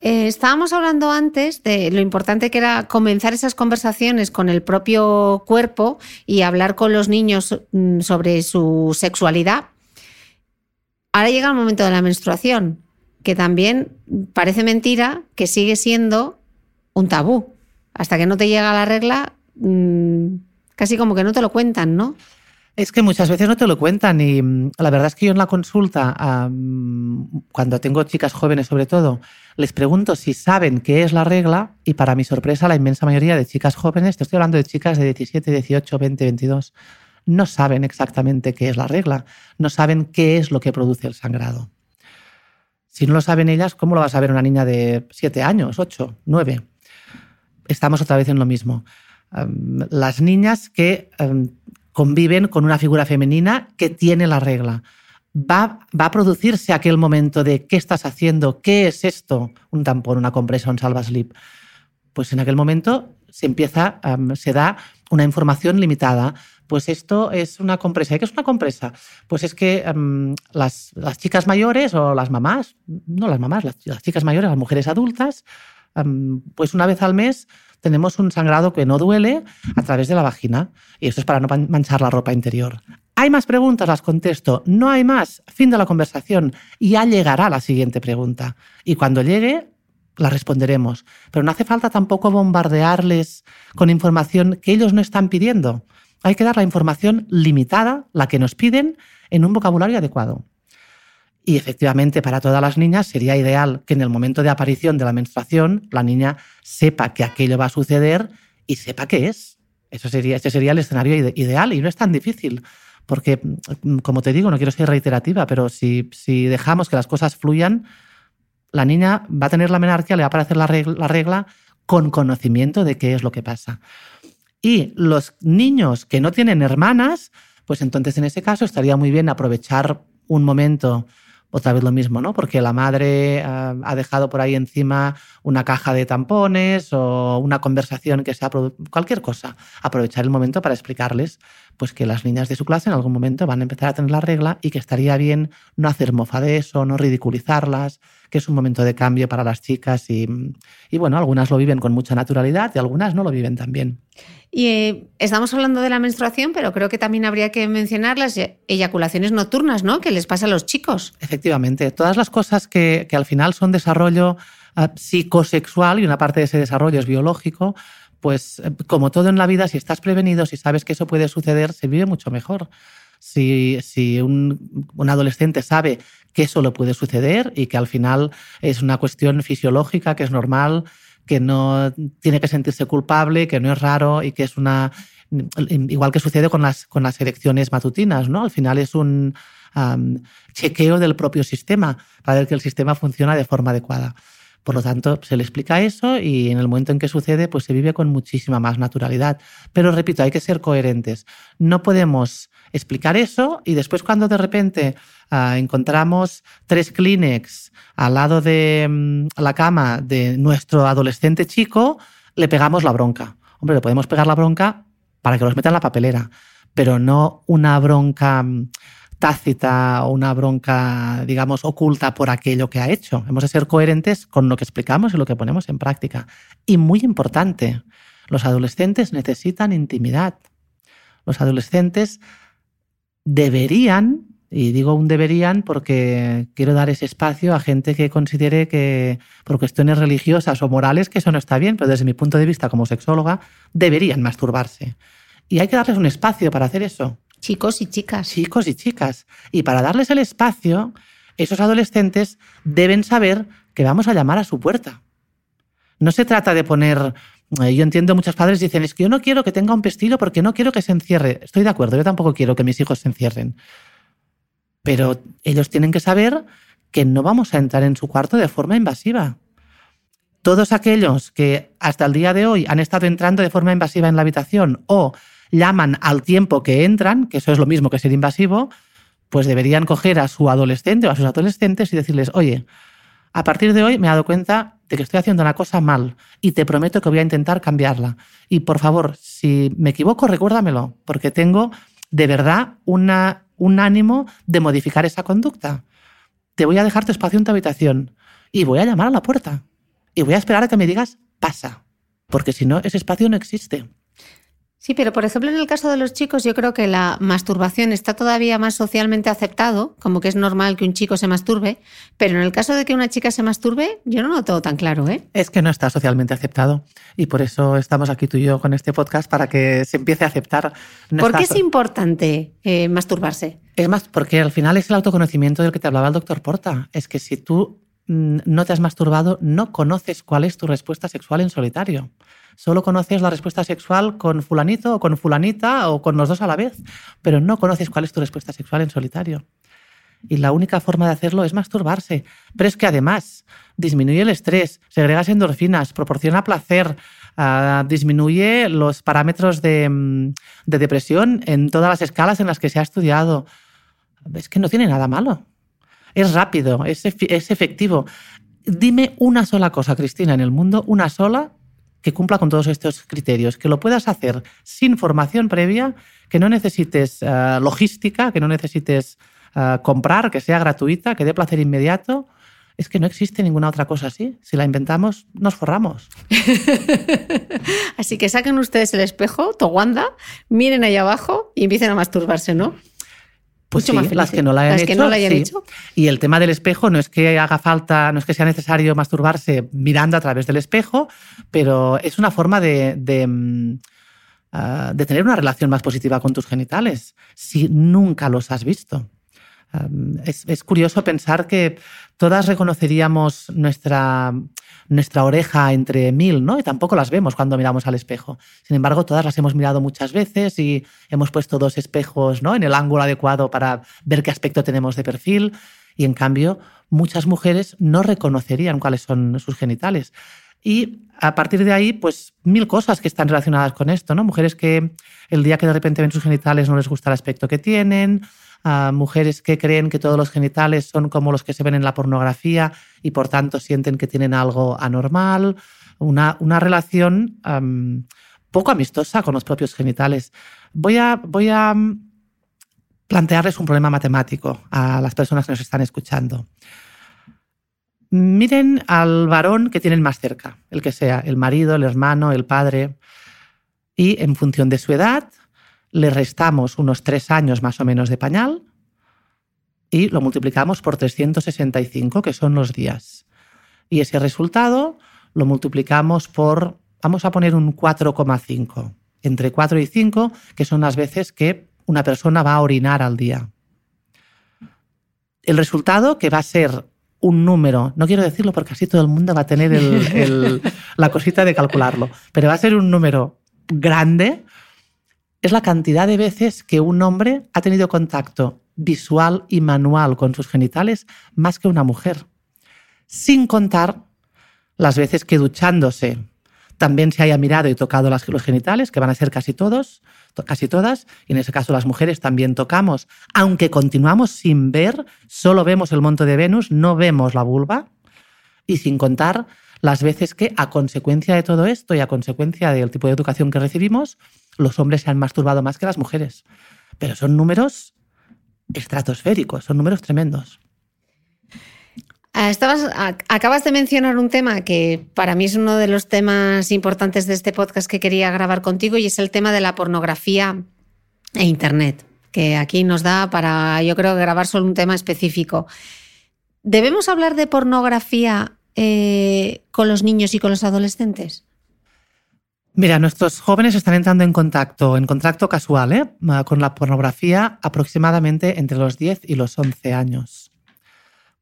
Eh, estábamos hablando antes de lo importante que era comenzar esas conversaciones con el propio cuerpo y hablar con los niños mm, sobre su sexualidad. Ahora llega el momento de la menstruación, que también parece mentira que sigue siendo un tabú. Hasta que no te llega la regla, mm, casi como que no te lo cuentan, ¿no? Es que muchas veces no te lo cuentan y mm, la verdad es que yo en la consulta, cuando tengo chicas jóvenes sobre todo, les pregunto si saben qué es la regla y para mi sorpresa la inmensa mayoría de chicas jóvenes, te estoy hablando de chicas de 17, 18, 20, 22, no saben exactamente qué es la regla, no saben qué es lo que produce el sangrado. Si no lo saben ellas, ¿cómo lo va a saber una niña de 7 años, 8, 9? Estamos otra vez en lo mismo. las niñas que conviven con una figura femenina que tiene la regla. Va, va, a producirse aquel momento de ¿qué estás haciendo? ¿Qué es esto? Un tampón, una compresa, un salvaslip. Pues en aquel momento se empieza, se da una información limitada. Pues esto es una compresa. ¿Qué es una compresa? Pues es que las, las, chicas mayores o las mamás, no las mamás, las, las chicas mayores, las mujeres adultas, pues una vez al mes tenemos un sangrado que no duele a través de la vagina. Y eso es para no manchar la ropa interior. ¿Hay más preguntas? Las contesto. No hay más. Fin de la conversación. Ya llegará la siguiente pregunta. Y cuando llegue, la responderemos. Pero no hace falta tampoco bombardearles con información que ellos no están pidiendo. Hay que dar la información limitada, la que nos piden, en un vocabulario adecuado. Y efectivamente, para todas las niñas sería ideal que en el momento de aparición de la menstruación la niña sepa que aquello va a suceder y sepa qué es. Eso sería, ese sería el escenario ideal y no es tan difícil. Porque, mm, como te digo, no quiero ser reiterativa, pero si, si dejamos que las cosas fluyan, la niña va a tener la menarquia, le va a aparecer la regla, la regla con conocimiento de qué es lo que pasa. Y los niños que no tienen hermanas, pues entonces en ese caso estaría muy bien aprovechar un momento otra vez lo mismo, ¿no? Porque la madre ah, ha dejado por ahí encima una caja de tampones o una conversación que sea cualquier cosa. Aprovechar el momento para explicarles pues que las niñas de su clase en algún momento van a empezar a tener la regla y que estaría bien no hacer mofa de eso, no ridiculizarlas, que es un momento de cambio para las chicas y, y bueno, algunas lo viven con mucha naturalidad y algunas no lo viven tan bien. Y eh, estamos hablando de la menstruación, pero creo que también habría que mencionar las eyaculaciones nocturnas, ¿no? Que les pasa a los chicos. Efectivamente, todas las cosas que, que al final son desarrollo uh, psicosexual y una parte de ese desarrollo es biológico, pues eh, como todo en la vida, si estás prevenido, si sabes que eso puede suceder, se vive mucho mejor. Si, un adolescente sabe que eso le puede suceder y que al final es una cuestión fisiológica, que es normal, que no tiene que sentirse culpable, que no es raro y que es una... Igual que sucede con las, con las elecciones matutinas, ¿no? Al final es un chequeo del propio sistema para ver que el sistema funciona de forma adecuada. Por lo tanto, se le explica eso y en el momento en que sucede, pues se vive con muchísima más naturalidad. Pero repito, hay que ser coherentes. No podemos explicar eso y después cuando de repente ah, encontramos tres Kleenex al lado de mm, la cama de nuestro adolescente chico, le pegamos la bronca. Hombre, le podemos pegar la bronca para que los meta en la papelera, pero no una bronca mm, tácita o una bronca, digamos, oculta por aquello que ha hecho. Hemos de ser coherentes con lo que explicamos y lo que ponemos en práctica. Y muy importante, los adolescentes necesitan intimidad. Los adolescentes deberían, y digo un deberían porque quiero dar ese espacio a gente que considere que por cuestiones religiosas o morales que eso no está bien, pero desde mi punto de vista como sexóloga, deberían masturbarse. Y hay que darles un espacio para hacer eso. Chicos y chicas. Chicos y chicas. Y para darles el espacio, esos adolescentes deben saber que vamos a llamar a su puerta. No se trata de poner eh, yo entiendo muchos padres dicen, es que yo no quiero que tenga un vestido porque no quiero que se encierre. Estoy de acuerdo, yo tampoco quiero que mis hijos se encierren. Pero ellos tienen que saber que no vamos a entrar en su cuarto de forma invasiva. Todos aquellos que hasta el día de hoy han estado entrando de forma invasiva en la habitación o llaman al tiempo que entran, que eso es lo mismo que ser invasivo, pues deberían coger a su adolescente o a sus adolescentes y decirles, oye, a partir de hoy me he dado cuenta de que estoy haciendo una cosa mal y te prometo que voy a intentar cambiarla. Y por favor, si me equivoco, recuérdamelo, porque tengo de verdad un ánimo de modificar esa conducta. Te voy a dejar tu espacio en tu habitación y voy a llamar a la puerta y voy a esperar a que me digas pasa, porque si no, ese espacio no existe. Sí, pero por ejemplo en el caso de los chicos yo creo que la masturbación está todavía más socialmente aceptado, como que es normal que un chico se masturbe, pero en el caso de que una chica se masturbe yo no lo tengo tan claro. ¿eh? Es que no está socialmente aceptado y por eso estamos aquí tú y yo con este podcast para que se empiece a aceptar. ¿Por qué es importante eh, masturbarse? Es más, porque al final es el autoconocimiento del que te hablaba el doctor Porta. Es que si tú no te has masturbado, no conoces cuál es tu respuesta sexual en solitario solo conoces la respuesta sexual con fulanito o con fulanita o con los dos a la vez, pero no conoces cuál es tu respuesta sexual en solitario. Y la única forma de hacerlo es masturbarse. Pero es que además disminuye el estrés, segregas endorfinas, proporciona placer, ah, disminuye los parámetros mm, de, depresión en todas las escalas en las que se ha estudiado. Es que no tiene nada malo. Es rápido, es, efectivo. Dime una sola cosa, Cristina, en el mundo, una sola que cumpla con todos estos criterios, que lo puedas hacer sin formación previa, que no necesites eh, logística, que no necesites eh, comprar, que sea gratuita, que dé placer inmediato. Es que no existe ninguna otra cosa así. Si la inventamos, nos forramos. así que saquen ustedes el espejo, Towanda, miren ahí abajo y empiecen a masturbarse, ¿no? Pues sí, las que no la hayan, hecho, Y el tema del espejo no es que haga falta, no es que sea necesario masturbarse mirando a través del espejo, pero es una forma de, de, mm, ah, tener una relación más positiva con tus genitales, si nunca los has visto. es, es, curioso pensar que todas reconoceríamos nuestra nuestra oreja entre mil, ¿no? Y tampoco las vemos cuando miramos al espejo. Sin embargo, todas las hemos mirado muchas veces y hemos puesto dos espejos, ¿no? En el ángulo adecuado para ver qué aspecto tenemos de perfil. Y en cambio, muchas mujeres no reconocerían cuáles son sus genitales. Y a partir de ahí, pues mil cosas que están relacionadas con esto, ¿no? Mujeres que el día que de repente ven sus genitales no les gusta el aspecto que tienen, mujeres que creen que todos los genitales son como los que se ven en la pornografía y por tanto sienten que tienen algo anormal, una, una relación poco amistosa con los propios genitales. Voy a, voy a mm, plantearles un problema matemático a las personas que nos están escuchando. Miren al varón que tienen más cerca, el que sea, el marido, el hermano, el padre, y en función de su edad, le restamos unos tres años más o menos de pañal y lo multiplicamos por 365, que son los días. Y ese resultado lo multiplicamos por, vamos a poner un 4,5, entre 4 y 5, que son las veces que una persona va a orinar al día. El resultado, que va a ser un número, no quiero decirlo porque así todo el mundo va a tener la cosita de calcularlo, pero va a ser un número grande, es la cantidad de veces que un hombre ha tenido contacto visual y manual con sus genitales más que una mujer. Sin contar las veces que duchándose también se haya mirado y tocado las, los genitales, que van a ser casi todos, casi todas, y en ese caso las mujeres también tocamos, aunque continuamos sin ver, solo vemos el monte de Venus, no vemos la vulva, y sin contar las veces que a consecuencia de todo esto y a consecuencia del tipo de educación que recibimos, los hombres se han masturbado más que las mujeres. Pero son números estratosféricos, son números tremendos. Ah, estabas, acabas de mencionar un tema que para mí es uno de los temas importantes de este podcast que quería grabar contigo y es el tema de la pornografía e Internet, que aquí nos da para, yo creo, grabar solo un tema específico. ¿Debemos hablar de pornografía eh, con los niños y con los adolescentes? Mira, nuestros jóvenes están entrando en contacto, en contacto casual, ¿eh? con la pornografía aproximadamente entre los 10 y los 11 años.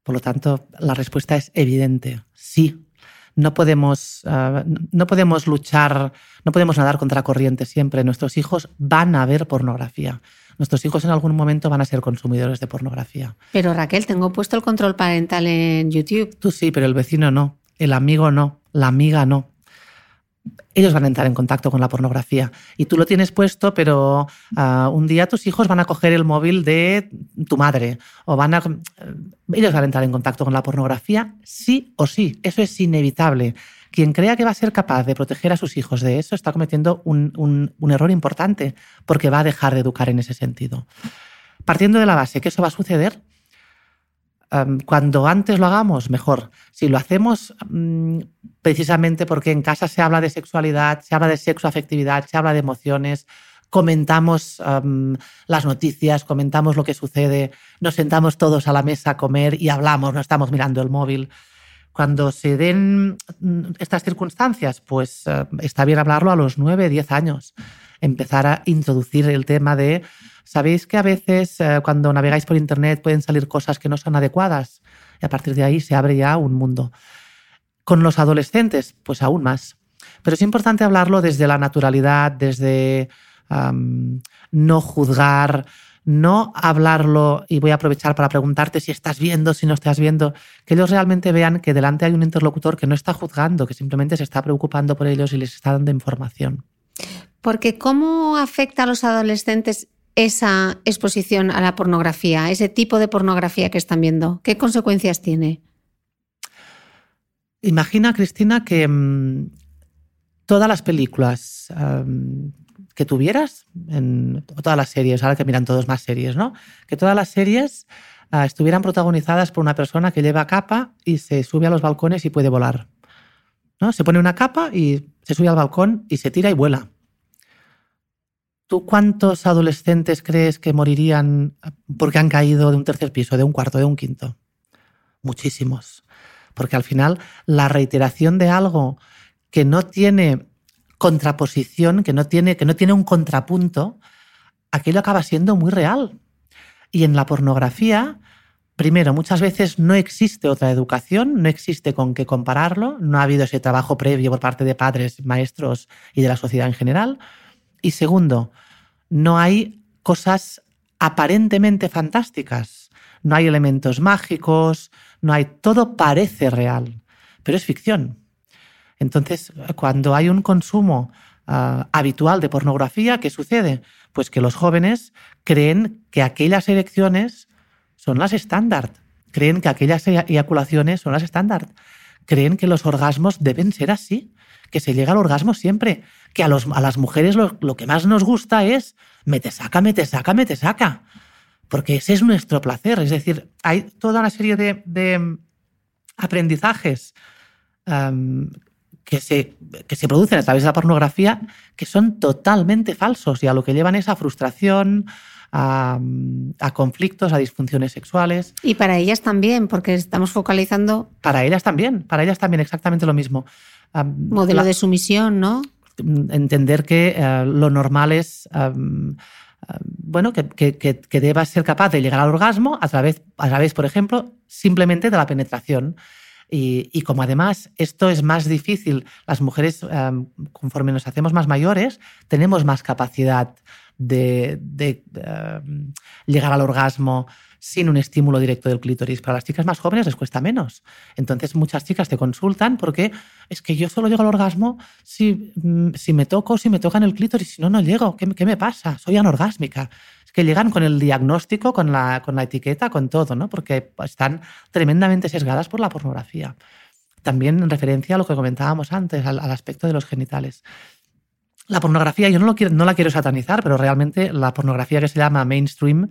Por lo tanto, la respuesta es evidente, sí. No podemos, ah, no podemos luchar, no podemos nadar contra corriente siempre. Nuestros hijos van a ver pornografía. Nuestros hijos en algún momento van a ser consumidores de pornografía. Pero Raquel, tengo puesto el control parental en YouTube. Tú sí, pero el vecino no, el amigo no, la amiga no ellos van a entrar en contacto con la pornografía. Y tú lo tienes puesto, pero ah, un día tus hijos van a coger el móvil de tu madre o van a... Ellos van a entrar en contacto con la pornografía sí o sí. Eso es inevitable. Quien crea que va a ser capaz de proteger a sus hijos de eso está cometiendo un, un error importante porque va a dejar de educar en ese sentido. Partiendo de la base que eso va a suceder, cuando antes lo hagamos, mejor. Si lo hacemos mm, precisamente porque en casa se habla de sexualidad, se habla de sexoafectividad, se habla de emociones, comentamos las noticias, comentamos lo que sucede, nos sentamos todos a la mesa a comer y hablamos, no estamos mirando el móvil. Cuando se den mm, estas circunstancias, pues está bien hablarlo a los 9, 10 años. Empezar a introducir el tema de Sabéis que a veces eh, cuando navegáis por Internet pueden salir cosas que no son adecuadas y a partir de ahí se abre ya un mundo. Con los adolescentes, pues aún más. Pero es importante hablarlo desde la naturalidad, desde no juzgar, no hablarlo, y voy a aprovechar para preguntarte si estás viendo, si no estás viendo, que ellos realmente vean que delante hay un interlocutor que no está juzgando, que simplemente se está preocupando por ellos y les está dando información. Porque ¿cómo afecta a los adolescentes esa exposición a la pornografía, ese tipo de pornografía que están viendo? ¿Qué consecuencias tiene? Imagina, Cristina, que mm, todas las películas que tuvieras, en todas las series, ahora que miran todos más series, ¿no? Que todas las series ah, estuvieran protagonizadas por una persona que lleva capa y se sube a los balcones y puede volar. ¿no? Se pone una capa y se sube al balcón y se tira y vuela. ¿Tú cuántos adolescentes crees que morirían porque han caído de un tercer piso, de un cuarto, de un quinto? Muchísimos. Porque al final la reiteración de algo que no tiene contraposición, que no tiene, que no tiene un contrapunto, aquello acaba siendo muy real. Y en la pornografía, primero, muchas veces no existe otra educación, no existe con qué compararlo, no ha habido ese trabajo previo por parte de padres, maestros y de la sociedad en general. Y segundo, no hay cosas aparentemente fantásticas. No hay elementos mágicos, no hay. Todo parece real, pero es ficción. Entonces, cuando hay un consumo ah, habitual de pornografía, ¿qué sucede? Pues que los jóvenes creen que aquellas elecciones son las estándar, creen que aquellas eyaculaciones son las estándar, creen que los orgasmos deben ser así que se llega al orgasmo siempre, que a, los, a las mujeres lo, que más nos gusta es me te saca, me te saca, me te saca, porque ese es nuestro placer. Es decir, hay toda una serie de, aprendizajes que, se, que se producen a través de la pornografía que son totalmente falsos y a lo que llevan es a frustración, a, a, conflictos, a disfunciones sexuales. Y para ellas también, porque estamos focalizando. Para ellas también, para ellas también exactamente lo mismo. Modelo de sumisión, ¿no? Entender que eh, lo normal es bueno, que, que, que, debas ser capaz de llegar al orgasmo a través, a través por ejemplo, simplemente de la penetración. Y, y, como además esto es más difícil, las mujeres, conforme nos hacemos más mayores, tenemos más capacidad de, de llegar al orgasmo sin un estímulo directo del clítoris. Para las chicas más jóvenes les cuesta menos. Entonces muchas chicas te consultan porque es que yo solo llego al orgasmo si, mm, si me toco, si me tocan el clítoris, si no, no llego. ¿Qué, ¿Qué, me pasa? Soy anorgásmica. Es que llegan con el diagnóstico, con la, con la etiqueta, con todo, ¿no? porque están tremendamente sesgadas por la pornografía. También en referencia a lo que comentábamos antes, al, al aspecto de los genitales. La pornografía, yo no, lo quiero, no la quiero satanizar, pero realmente la pornografía que se llama mainstream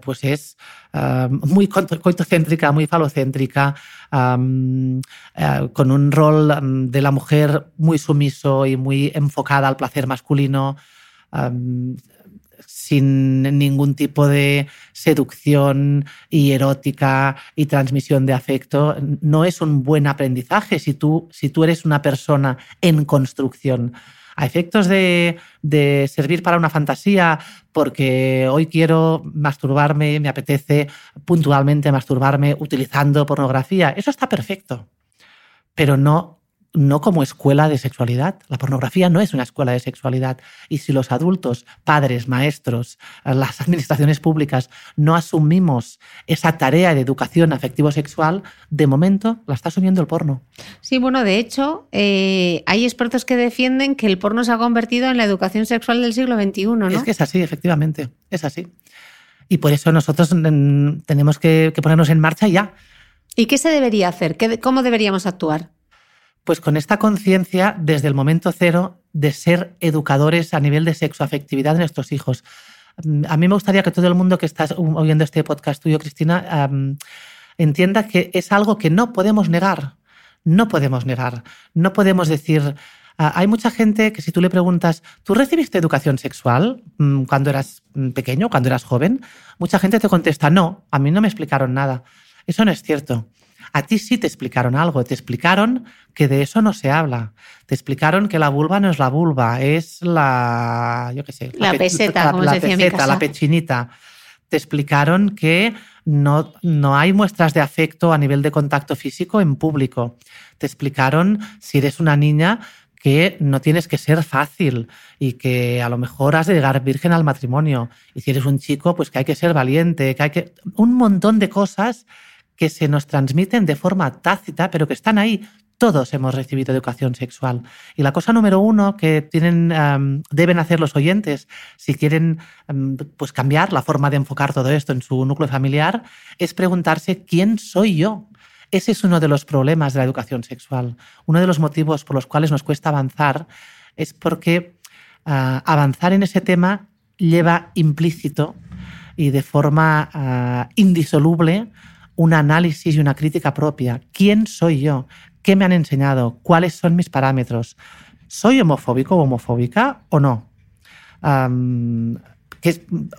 pues es eh, muy coitocéntrica, muy falocéntrica, eh, con un rol mm, de la mujer muy sumiso y muy enfocada al placer masculino, sin ningún tipo de seducción y erótica y transmisión de afecto, no es un buen aprendizaje si tú, si tú eres una persona en construcción a efectos de, servir para una fantasía, porque hoy quiero masturbarme, me apetece puntualmente masturbarme utilizando pornografía, eso está perfecto, pero no no como escuela de sexualidad. La pornografía no es una escuela de sexualidad. Y si los adultos, padres, maestros, eh, las administraciones públicas no asumimos esa tarea de educación afectivo-sexual, de momento la está asumiendo el porno. Sí, bueno, de hecho, eh, hay expertos que defienden que el porno se ha convertido en la educación sexual del siglo XXI, ¿no? Es que es así, efectivamente, es así. Y por eso nosotros mm, tenemos que, ponernos en marcha ya. ¿Y qué se debería hacer? ¿Cómo deberíamos actuar? Pues con esta conciencia desde el momento cero de ser educadores a nivel de sexoafectividad de nuestros hijos. A mí me gustaría que todo el mundo que está oyendo este podcast tuyo, Cristina, entienda que es algo que no podemos negar. No podemos negar. No podemos decir, hay mucha gente que si tú le preguntas, ¿tú recibiste educación sexual mm, cuando eras pequeño, cuando eras joven? Mucha gente te contesta, no, a mí no me explicaron nada. Eso no es cierto. A ti sí te explicaron algo, te explicaron que de eso no se habla. Te explicaron que la vulva no es la vulva, es la, yo qué sé, la, peseta, como la, peseta, la pechinita. Te explicaron que no, no hay muestras de afecto a nivel de contacto físico en público. Te explicaron, si eres una niña, que no tienes que ser fácil y que a lo mejor has de llegar virgen al matrimonio. Y si eres un chico, pues que hay que ser valiente, que hay que... Un montón de cosas que se nos transmiten de forma tácita, pero que están ahí. Todos hemos recibido educación sexual. Y la cosa número uno que tienen, deben hacer los oyentes si quieren pues cambiar la forma de enfocar todo esto en su núcleo familiar es preguntarse quién soy yo. Ese es uno de los problemas de la educación sexual. Uno de los motivos por los cuales nos cuesta avanzar es porque ah, avanzar en ese tema lleva implícito y de forma ah, indisoluble un análisis y una crítica propia. ¿Quién soy yo? ¿Qué me han enseñado? ¿Cuáles son mis parámetros? ¿Soy homofóbico o homofóbica o no?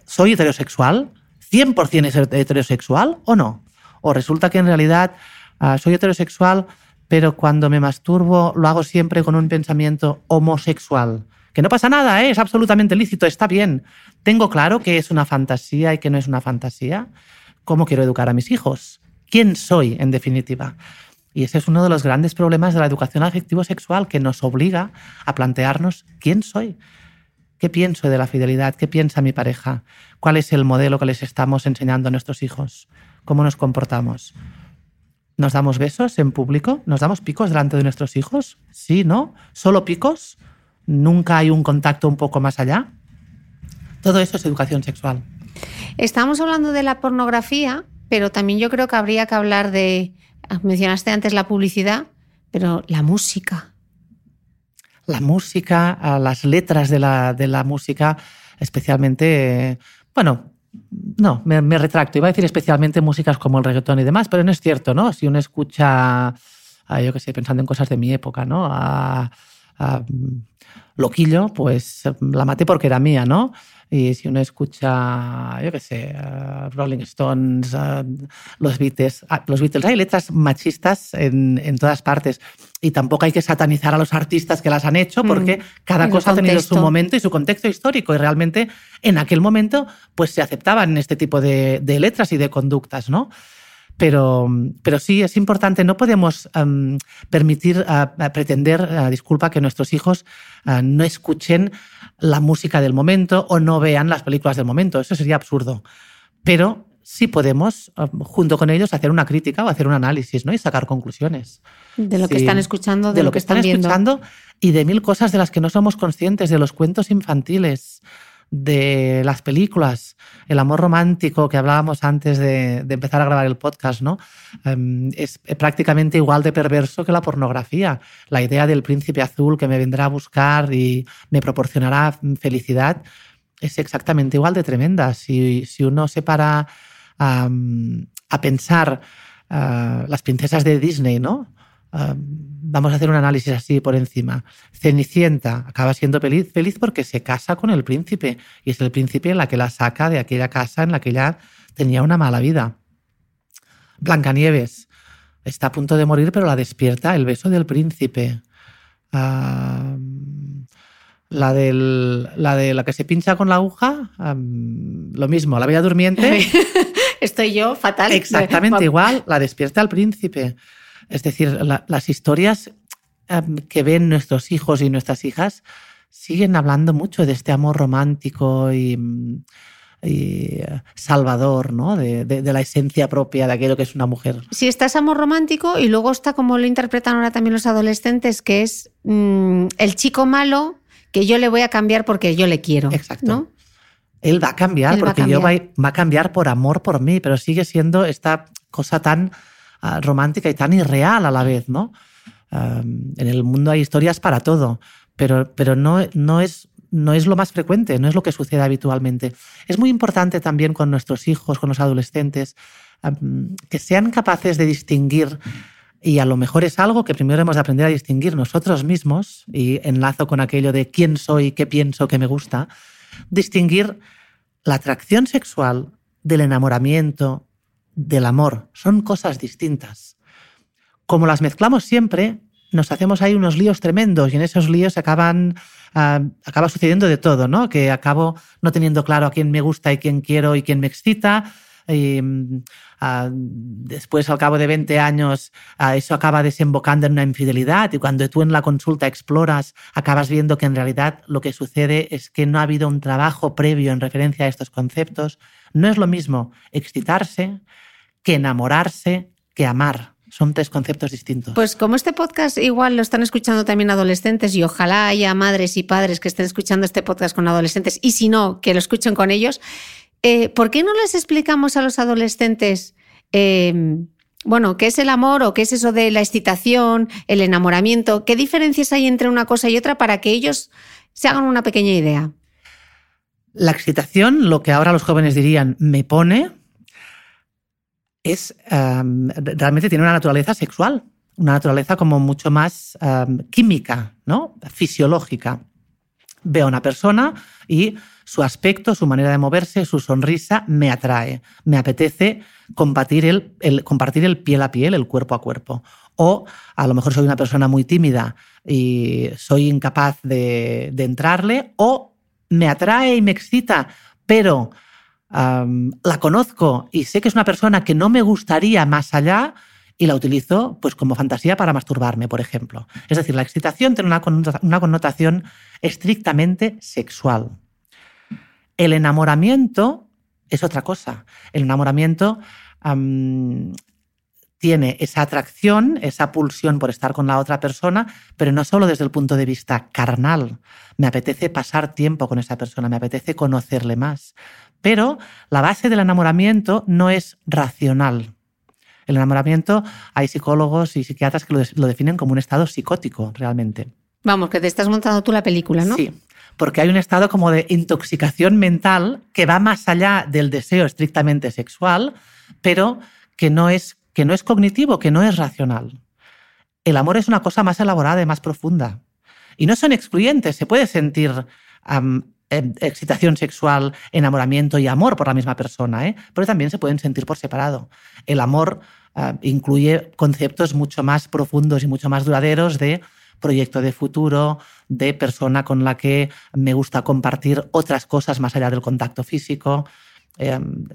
¿Soy heterosexual? ¿100% heterosexual o no? ¿O resulta que en realidad ah, soy heterosexual, pero cuando me masturbo lo hago siempre con un pensamiento homosexual? Que no pasa nada, ¿eh? es absolutamente lícito, está bien. Tengo claro que es una fantasía y que no es una fantasía cómo quiero educar a mis hijos, quién soy en definitiva. Y ese es uno de los grandes problemas de la educación afectivo-sexual que nos obliga a plantearnos quién soy, qué pienso de la fidelidad, qué piensa mi pareja, cuál es el modelo que les estamos enseñando a nuestros hijos, cómo nos comportamos. ¿Nos damos besos en público? ¿Nos damos picos delante de nuestros hijos? Sí, ¿no? ¿Solo picos? ¿Nunca hay un contacto un poco más allá? Todo eso es educación sexual. Estamos hablando de la pornografía, pero también yo creo que habría que hablar de, ah, mencionaste antes la publicidad, pero la música. La música, las letras de la, de la música, especialmente, bueno, no, me, retracto. Iba a decir especialmente músicas como el reggaetón y demás, pero no es cierto, ¿no? Si uno escucha, yo qué sé, pensando en cosas de mi época, ¿no? A, loquillo, pues la maté porque era mía, ¿no? Y si uno escucha, yo qué sé, Rolling Stones, los Beatles, los Beatles, hay letras machistas en, en, todas partes. Y tampoco hay que satanizar a los artistas que las han hecho, porque mm, cada cosa ha tenido su momento y su contexto histórico. Y realmente en aquel momento, pues se aceptaban este tipo de, de letras y de conductas, ¿no? Pero, pero sí, es importante, no podemos em, permitir, pretender, disculpa, que nuestros hijos eh, no escuchen la música del momento o no vean las películas del momento. Eso sería absurdo. Pero sí podemos, em, junto con ellos, hacer una crítica o hacer un análisis ¿no? y sacar conclusiones. De lo que están escuchando, de, lo, que, están, escuchando y de mil cosas de las que no somos conscientes, de los cuentos infantiles, de las películas, el amor romántico que hablábamos antes de, empezar a grabar el podcast, ¿no? Em, es prácticamente igual de perverso que la pornografía. La idea del príncipe azul que me vendrá a buscar y me proporcionará felicidad es exactamente igual de tremenda. Si, uno se para a pensar ah, las princesas de Disney, ¿no? Vamos a hacer un análisis así por encima. Cenicienta acaba siendo feliz, feliz porque se casa con el príncipe y es el príncipe la que la saca de aquella casa en la que ella tenía una mala vida. Blancanieves está a punto de morir pero la despierta el beso del príncipe. la, del, la de la que se pincha con la aguja, lo mismo, la bella durmiente. Estoy yo fatal. Exactamente igual, la despierta el príncipe. Es decir, las historias em, que ven nuestros hijos y nuestras hijas siguen hablando mucho de este amor romántico y, eh, salvador, ¿no? De, la esencia propia de aquello que es una mujer. Sí, está ese amor romántico y luego está como lo interpretan ahora también los adolescentes, que es mm, el chico malo que yo le voy a cambiar porque yo le quiero. Exacto. Él va a cambiar porque yo va, va a cambiar por amor por mí, pero sigue siendo esta cosa tan romántica y tan irreal a la vez, ¿no? en el mundo hay historias para todo, pero, pero no, no, es, no es lo más frecuente, no es lo que sucede habitualmente. Es muy importante también con nuestros hijos, con los adolescentes, que sean capaces de distinguir y a lo mejor es algo que primero hemos de aprender a distinguir nosotros mismos, y enlazo con aquello de quién soy, qué pienso, qué me gusta, distinguir la atracción sexual del enamoramiento, del amor. Son cosas distintas. Como las mezclamos siempre, nos hacemos ahí unos líos tremendos y en esos líos acaban, ah, acaba sucediendo de todo, ¿no? Que acabo no teniendo claro a quién me gusta y quién quiero y quién me excita. Ah, después, al cabo de 20 años, eso acaba desembocando en una infidelidad y cuando tú en la consulta exploras, acabas viendo que en realidad lo que sucede es que no ha habido un trabajo previo en referencia a estos conceptos. No es lo mismo excitarse que enamorarse, que amar. Son tres conceptos distintos. Pues como este podcast igual lo están escuchando también adolescentes y ojalá haya madres y padres que estén escuchando este podcast con adolescentes y si no, que lo escuchen con ellos, eh, ¿por qué no les explicamos a los adolescentes em, bueno, ¿qué es el amor o qué es eso de la excitación, el enamoramiento? ¿Qué diferencias hay entre una cosa y otra para que ellos se hagan una pequeña idea? La excitación, lo que ahora los jóvenes dirían, me pone, es realmente tiene una naturaleza sexual, una naturaleza como mucho más química, ¿no? fisiológica. Veo a una persona y su aspecto, su manera de moverse, su sonrisa me atrae. Me apetece compartir el, compartir el piel a piel, el cuerpo a cuerpo. O a lo mejor soy una persona muy tímida y soy incapaz de, entrarle, o me atrae y me excita, pero la conozco y sé que es una persona que no me gustaría más allá y la utilizo pues como fantasía para masturbarme, por ejemplo. Es decir, la excitación tiene una connotación estrictamente sexual. El enamoramiento es otra cosa. El enamoramiento tiene esa atracción, esa pulsión por estar con la otra persona, pero no solo desde el punto de vista carnal. Me apetece pasar tiempo con esa persona, me apetece conocerle más. Pero la base del enamoramiento no es racional. El enamoramiento, hay psicólogos y psiquiatras que lo, definen como un estado psicótico, realmente. Vamos, que te estás montando tú la película, ¿no? Sí, porque hay un estado como de intoxicación mental que va más allá del deseo estrictamente sexual, pero que no es, que no es cognitivo, que no es racional. El amor es una cosa más elaborada y más profunda. Y no son excluyentes, se puede sentir em, excitación sexual, enamoramiento y amor por la misma persona, ¿eh? pero también se pueden sentir por separado. El amor ah, incluye conceptos mucho más profundos y mucho más duraderos de proyecto de futuro, de persona con la que me gusta compartir otras cosas más allá del contacto físico. Em,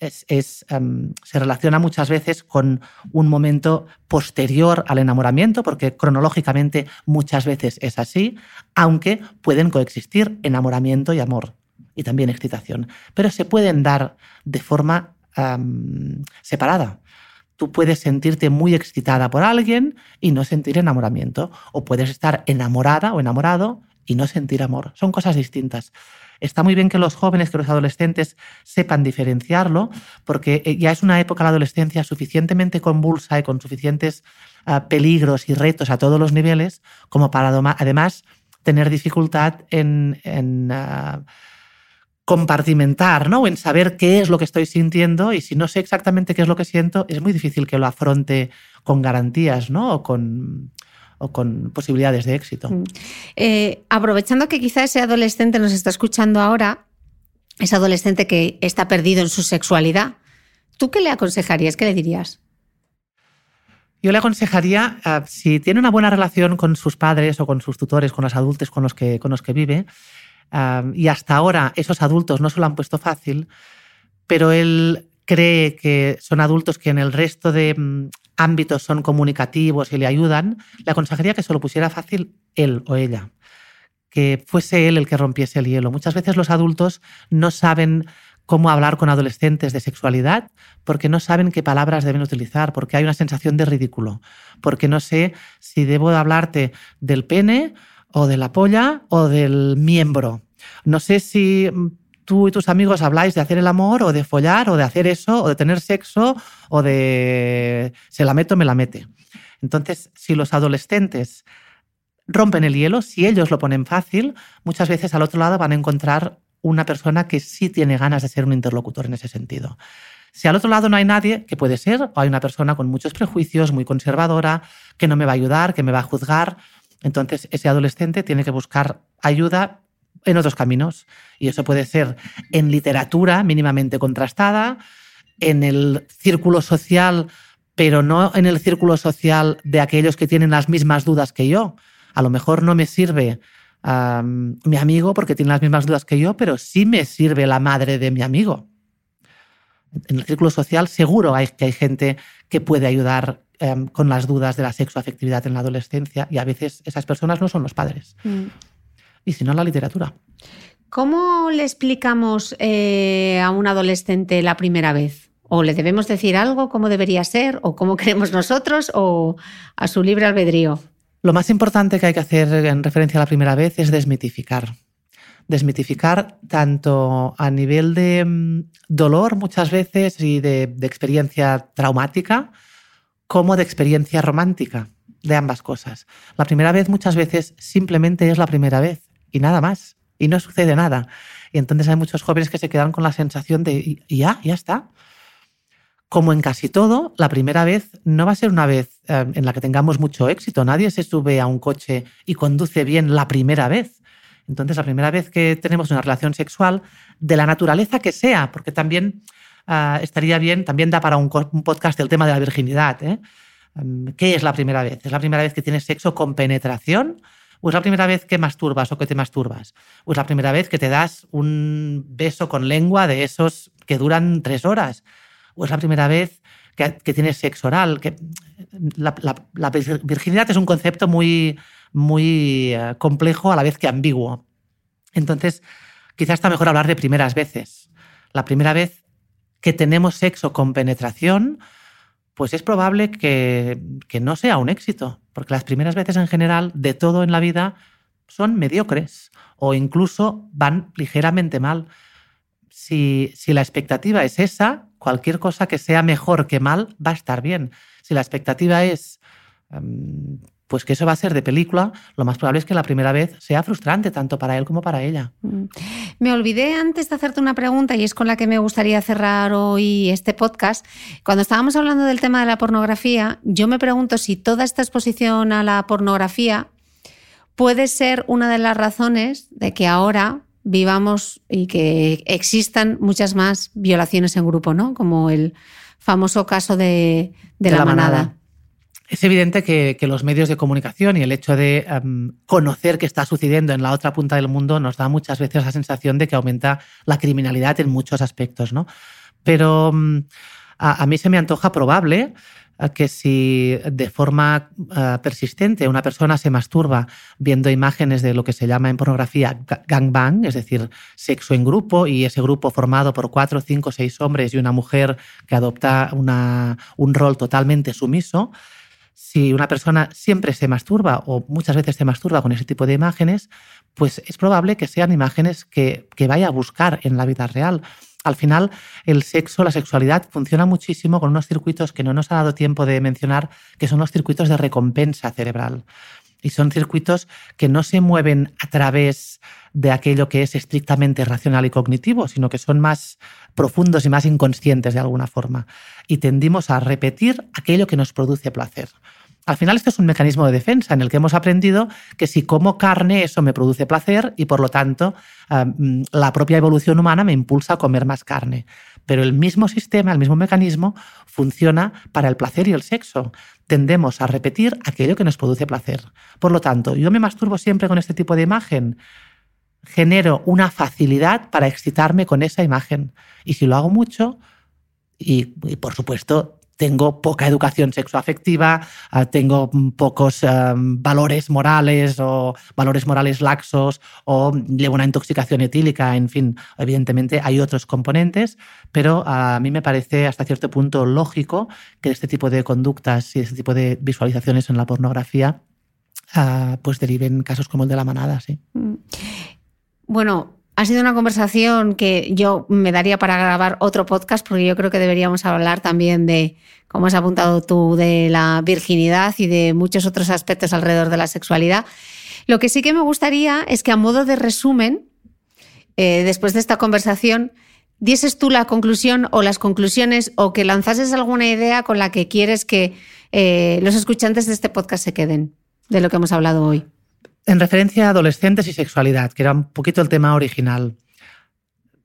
em, se relaciona muchas veces con un momento posterior al enamoramiento, porque cronológicamente muchas veces es así, aunque pueden coexistir enamoramiento y amor, y también excitación, pero se pueden dar de forma em, separada. Tú puedes sentirte muy excitada por alguien y no sentir enamoramiento, o puedes estar enamorada o enamorado y no sentir amor. Son cosas distintas. Está muy bien que los jóvenes, que los adolescentes sepan diferenciarlo, porque eh, ya es una época la adolescencia suficientemente convulsa y con suficientes ah, peligros y retos a todos los niveles, como para además tener dificultad en, ah, compartimentar, ¿no? O en saber qué es lo que estoy sintiendo y si no sé exactamente qué es lo que siento, es muy difícil que lo afronte con garantías, ¿no? O con, o con posibilidades de éxito. Mm. Eh, aprovechando que quizá ese adolescente nos está escuchando ahora, ese adolescente que está perdido en su sexualidad, ¿tú qué le aconsejarías? ¿Qué le dirías? Yo le aconsejaría, eh, si tiene una buena relación con sus padres o con sus tutores, con los adultos con los que, con los que vive, y hasta ahora esos adultos no se lo han puesto fácil, pero él cree que son adultos que en el resto de mm, ámbitos son comunicativos y le ayudan, le aconsejaría que se lo pusiera fácil él o ella, que fuese él el que rompiese el hielo. Muchas veces los adultos no saben cómo hablar con adolescentes de sexualidad porque no saben qué palabras deben utilizar, porque hay una sensación de ridículo, porque no sé si debo hablarte del pene o de la polla o del miembro. No sé si tú y tus amigos habláis de hacer el amor o de follar o de hacer eso o de tener sexo o de se la meto, me la mete. Entonces, si los adolescentes rompen el hielo, si ellos lo ponen fácil, muchas veces al otro lado van a encontrar una persona que sí tiene ganas de ser un interlocutor en ese sentido. Si al otro lado no hay nadie, que puede ser, o hay una persona con muchos prejuicios, muy conservadora, que no me va a ayudar, que me va a juzgar, entonces ese adolescente tiene que buscar ayuda en otros caminos. Y eso puede ser en literatura mínimamente contrastada, en el círculo social, pero no en el círculo social de aquellos que tienen las mismas dudas que yo. A lo mejor no me sirve mi amigo porque tiene las mismas dudas que yo, pero sí me sirve la madre de mi amigo. En el círculo social seguro hay, que hay gente que puede ayudar em, con las dudas de la sexoafectividad en la adolescencia y a veces esas personas no son los padres. Mm y si no la literatura. ¿Cómo le explicamos eh, a un adolescente la primera vez? ¿O le debemos decir algo, cómo debería ser, o cómo queremos nosotros, o a su libre albedrío? Lo más importante que hay que hacer en referencia a la primera vez es desmitificar. Desmitificar tanto a nivel de mm, dolor muchas veces y de experiencia traumática, como de experiencia romántica, de ambas cosas. La primera vez muchas veces simplemente es la primera vez y nada más. Y no sucede nada. Y entonces hay muchos jóvenes que se quedan con la sensación de, ya, ya está. Como en casi todo, la primera vez no va a ser una vez eh, en la que tengamos mucho éxito. Nadie se sube a un coche y conduce bien la primera vez. Entonces, la primera vez que tenemos una relación sexual, de la naturaleza que sea, porque también eh, estaría bien, también da para un, podcast el tema de la virginidad. ¿eh? Em, ¿Qué es la primera vez? ¿Es la primera vez que tienes sexo con penetración? ¿O es la primera vez que masturbas o que te masturbas? ¿O es la primera vez que te das un beso con lengua de esos que duran tres horas? ¿O es la primera vez que, tienes sexo oral? Que la, virginidad es un concepto muy, muy eh, complejo a la vez que ambiguo. Entonces, quizás está mejor hablar de primeras veces. La primera vez que tenemos sexo con penetración pues es probable que, no sea un éxito, porque las primeras veces en general de todo en la vida son mediocres o incluso van ligeramente mal. Si, si, la expectativa es esa, cualquier cosa que sea mejor que mal va a estar bien. Si la expectativa es em, pues que eso va a ser de película, lo más probable es que la primera vez sea frustrante tanto para él como para ella. Mm. Me olvidé antes de hacerte una pregunta y es con la que me gustaría cerrar hoy este podcast. Cuando estábamos hablando del tema de la pornografía, yo me pregunto si toda esta exposición a la pornografía puede ser una de las razones de que ahora vivamos y que existan muchas más violaciones en grupo, ¿no? Como el famoso caso de, la, manada. Es evidente que, los medios de comunicación y el hecho de em, conocer qué está sucediendo en la otra punta del mundo nos da muchas veces la sensación de que aumenta la criminalidad en muchos aspectos, ¿no? Pero em, a, mí se me antoja probable eh, que si de forma eh, persistente una persona se masturba viendo imágenes de lo que se llama en pornografía gangbang, es decir, sexo en grupo, y ese grupo formado por cuatro, cinco, seis hombres y una mujer que adopta un rol totalmente sumiso, si una persona siempre se masturba o muchas veces se masturba con ese tipo de imágenes, pues es probable que sean imágenes que, que vaya a buscar en la vida real. Al final, el sexo, la sexualidad funciona muchísimo con unos circuitos que no nos ha dado tiempo de mencionar, que son los circuitos de recompensa cerebral. Y son circuitos que no se mueven a través de aquello que es estrictamente racional y cognitivo, sino que son más profundos y más inconscientes de alguna forma. Y tendimos a repetir aquello que nos produce placer. Al final esto es un mecanismo de defensa en el que hemos aprendido que si como carne eso me produce placer y por lo tanto mm, la propia evolución humana me impulsa a comer más carne. Pero el mismo sistema, el mismo mecanismo funciona para el placer y el sexo. Tendemos a repetir aquello que nos produce placer. Por lo tanto, yo me masturbo siempre con este tipo de imagen. Genero una facilidad para excitarme con esa imagen. Y si lo hago mucho, y, y por supuesto tengo poca educación sexoafectiva, ah, tengo pocos ah, valores morales o valores morales laxos o llevo una intoxicación etílica, en fin, evidentemente hay otros componentes, pero a mí me parece hasta cierto punto lógico que este tipo de conductas y este tipo de visualizaciones en la pornografía ah, pues deriven casos como el de la manada, sí. Mm. Bueno, ha sido una conversación que yo me daría para grabar otro podcast porque yo creo que deberíamos hablar también de, como has apuntado tú, de la virginidad y de muchos otros aspectos alrededor de la sexualidad. Lo que sí que me gustaría es que a modo de resumen, eh, después de esta conversación, dieses tú la conclusión o las conclusiones o que lanzases alguna idea con la que quieres que eh, los escuchantes de este podcast se queden de lo que hemos hablado hoy en referencia a adolescentes y sexualidad, que era un poquito el tema original.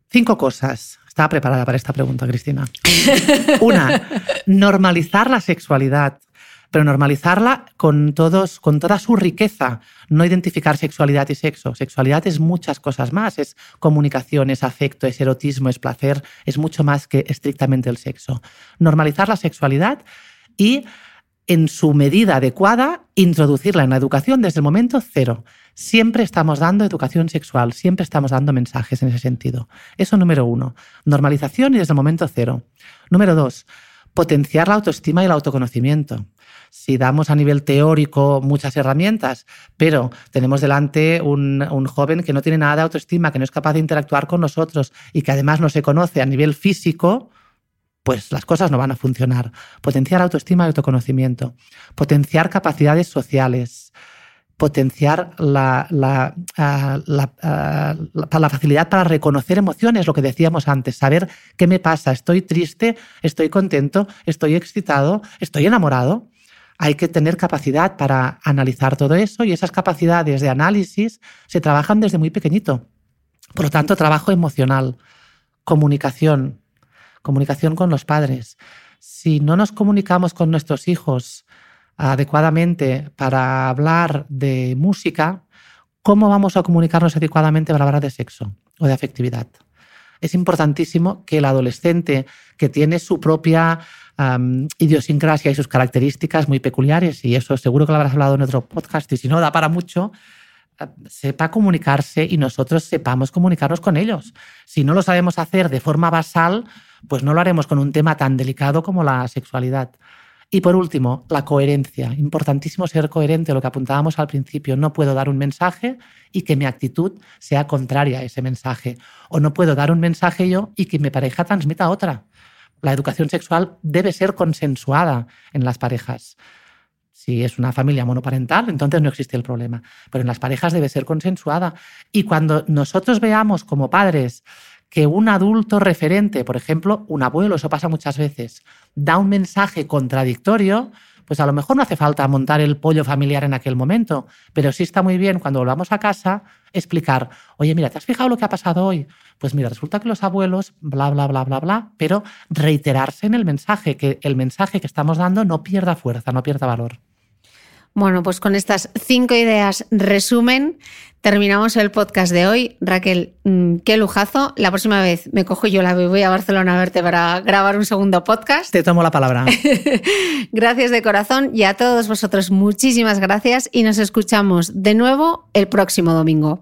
Cinco cosas. Estaba preparada para esta pregunta, Cristina. Una, normalizar la sexualidad, pero normalizarla con, todos, con toda su riqueza. No identificar sexualidad y sexo. Sexualidad es muchas cosas más. Es comunicación, es afecto, es erotismo, es placer. Es mucho más que estrictamente el sexo. Normalizar la sexualidad y en su medida adecuada, introducirla en la educación desde el momento cero. Siempre estamos dando educación sexual, siempre estamos dando mensajes en ese sentido. Eso número uno, normalización y desde el momento cero. Número dos, potenciar la autoestima y el autoconocimiento. Si damos a nivel teórico muchas herramientas, pero tenemos delante un, un, joven que no tiene nada de autoestima, que no es capaz de interactuar con nosotros y que además no se conoce a nivel físico, pues las cosas no van a funcionar. Potenciar autoestima y autoconocimiento, potenciar capacidades sociales, potenciar la, la, ah, ah, la, facilidad para reconocer emociones, lo que decíamos antes, saber qué me pasa, estoy triste, estoy contento, estoy excitado, estoy enamorado. Hay que tener capacidad para analizar todo eso y esas capacidades de análisis se trabajan desde muy pequeñito. Por lo tanto, trabajo emocional, comunicación, comunicación con los padres. Si no nos comunicamos con nuestros hijos adecuadamente para hablar de música, ¿cómo vamos a comunicarnos adecuadamente para hablar de sexo o de afectividad? Es importantísimo que el adolescente que tiene su propia idiosincrasia y sus características muy peculiares, y eso seguro que lo habrás hablado en otro podcast, y si no, da para mucho, sepa comunicarse y nosotros sepamos comunicarnos con ellos. Si no lo sabemos hacer de forma basal, pues no lo haremos con un tema tan delicado como la sexualidad. Y por último, la coherencia. Importantísimo ser coherente, lo que apuntábamos al principio. No puedo dar un mensaje y que mi actitud sea contraria a ese mensaje. O no puedo dar un mensaje yo y que mi pareja transmita otra. La educación sexual debe ser consensuada en las parejas. Si es una familia monoparental, entonces no existe el problema. Pero en las parejas debe ser consensuada. Y cuando nosotros veamos como padres que un adulto referente, por ejemplo, un abuelo, eso pasa muchas veces, da un mensaje contradictorio, pues a lo mejor no hace falta montar el pollo familiar en aquel momento, pero sí está muy bien cuando volvamos a casa explicar, oye, mira, ¿te has fijado lo que ha pasado hoy? Pues mira, resulta que los abuelos, bla, bla, bla, bla, bla, pero reiterarse en el mensaje, que el mensaje que estamos dando no pierda fuerza, no pierda valor. Bueno, pues con estas cinco ideas resumen, terminamos el podcast de hoy. Raquel, mm, qué lujazo. La próxima vez me cojo yo la voy a Barcelona a verte para grabar un segundo podcast. Te tomo la palabra. gracias de corazón y a todos vosotros muchísimas gracias y nos escuchamos de nuevo el próximo domingo.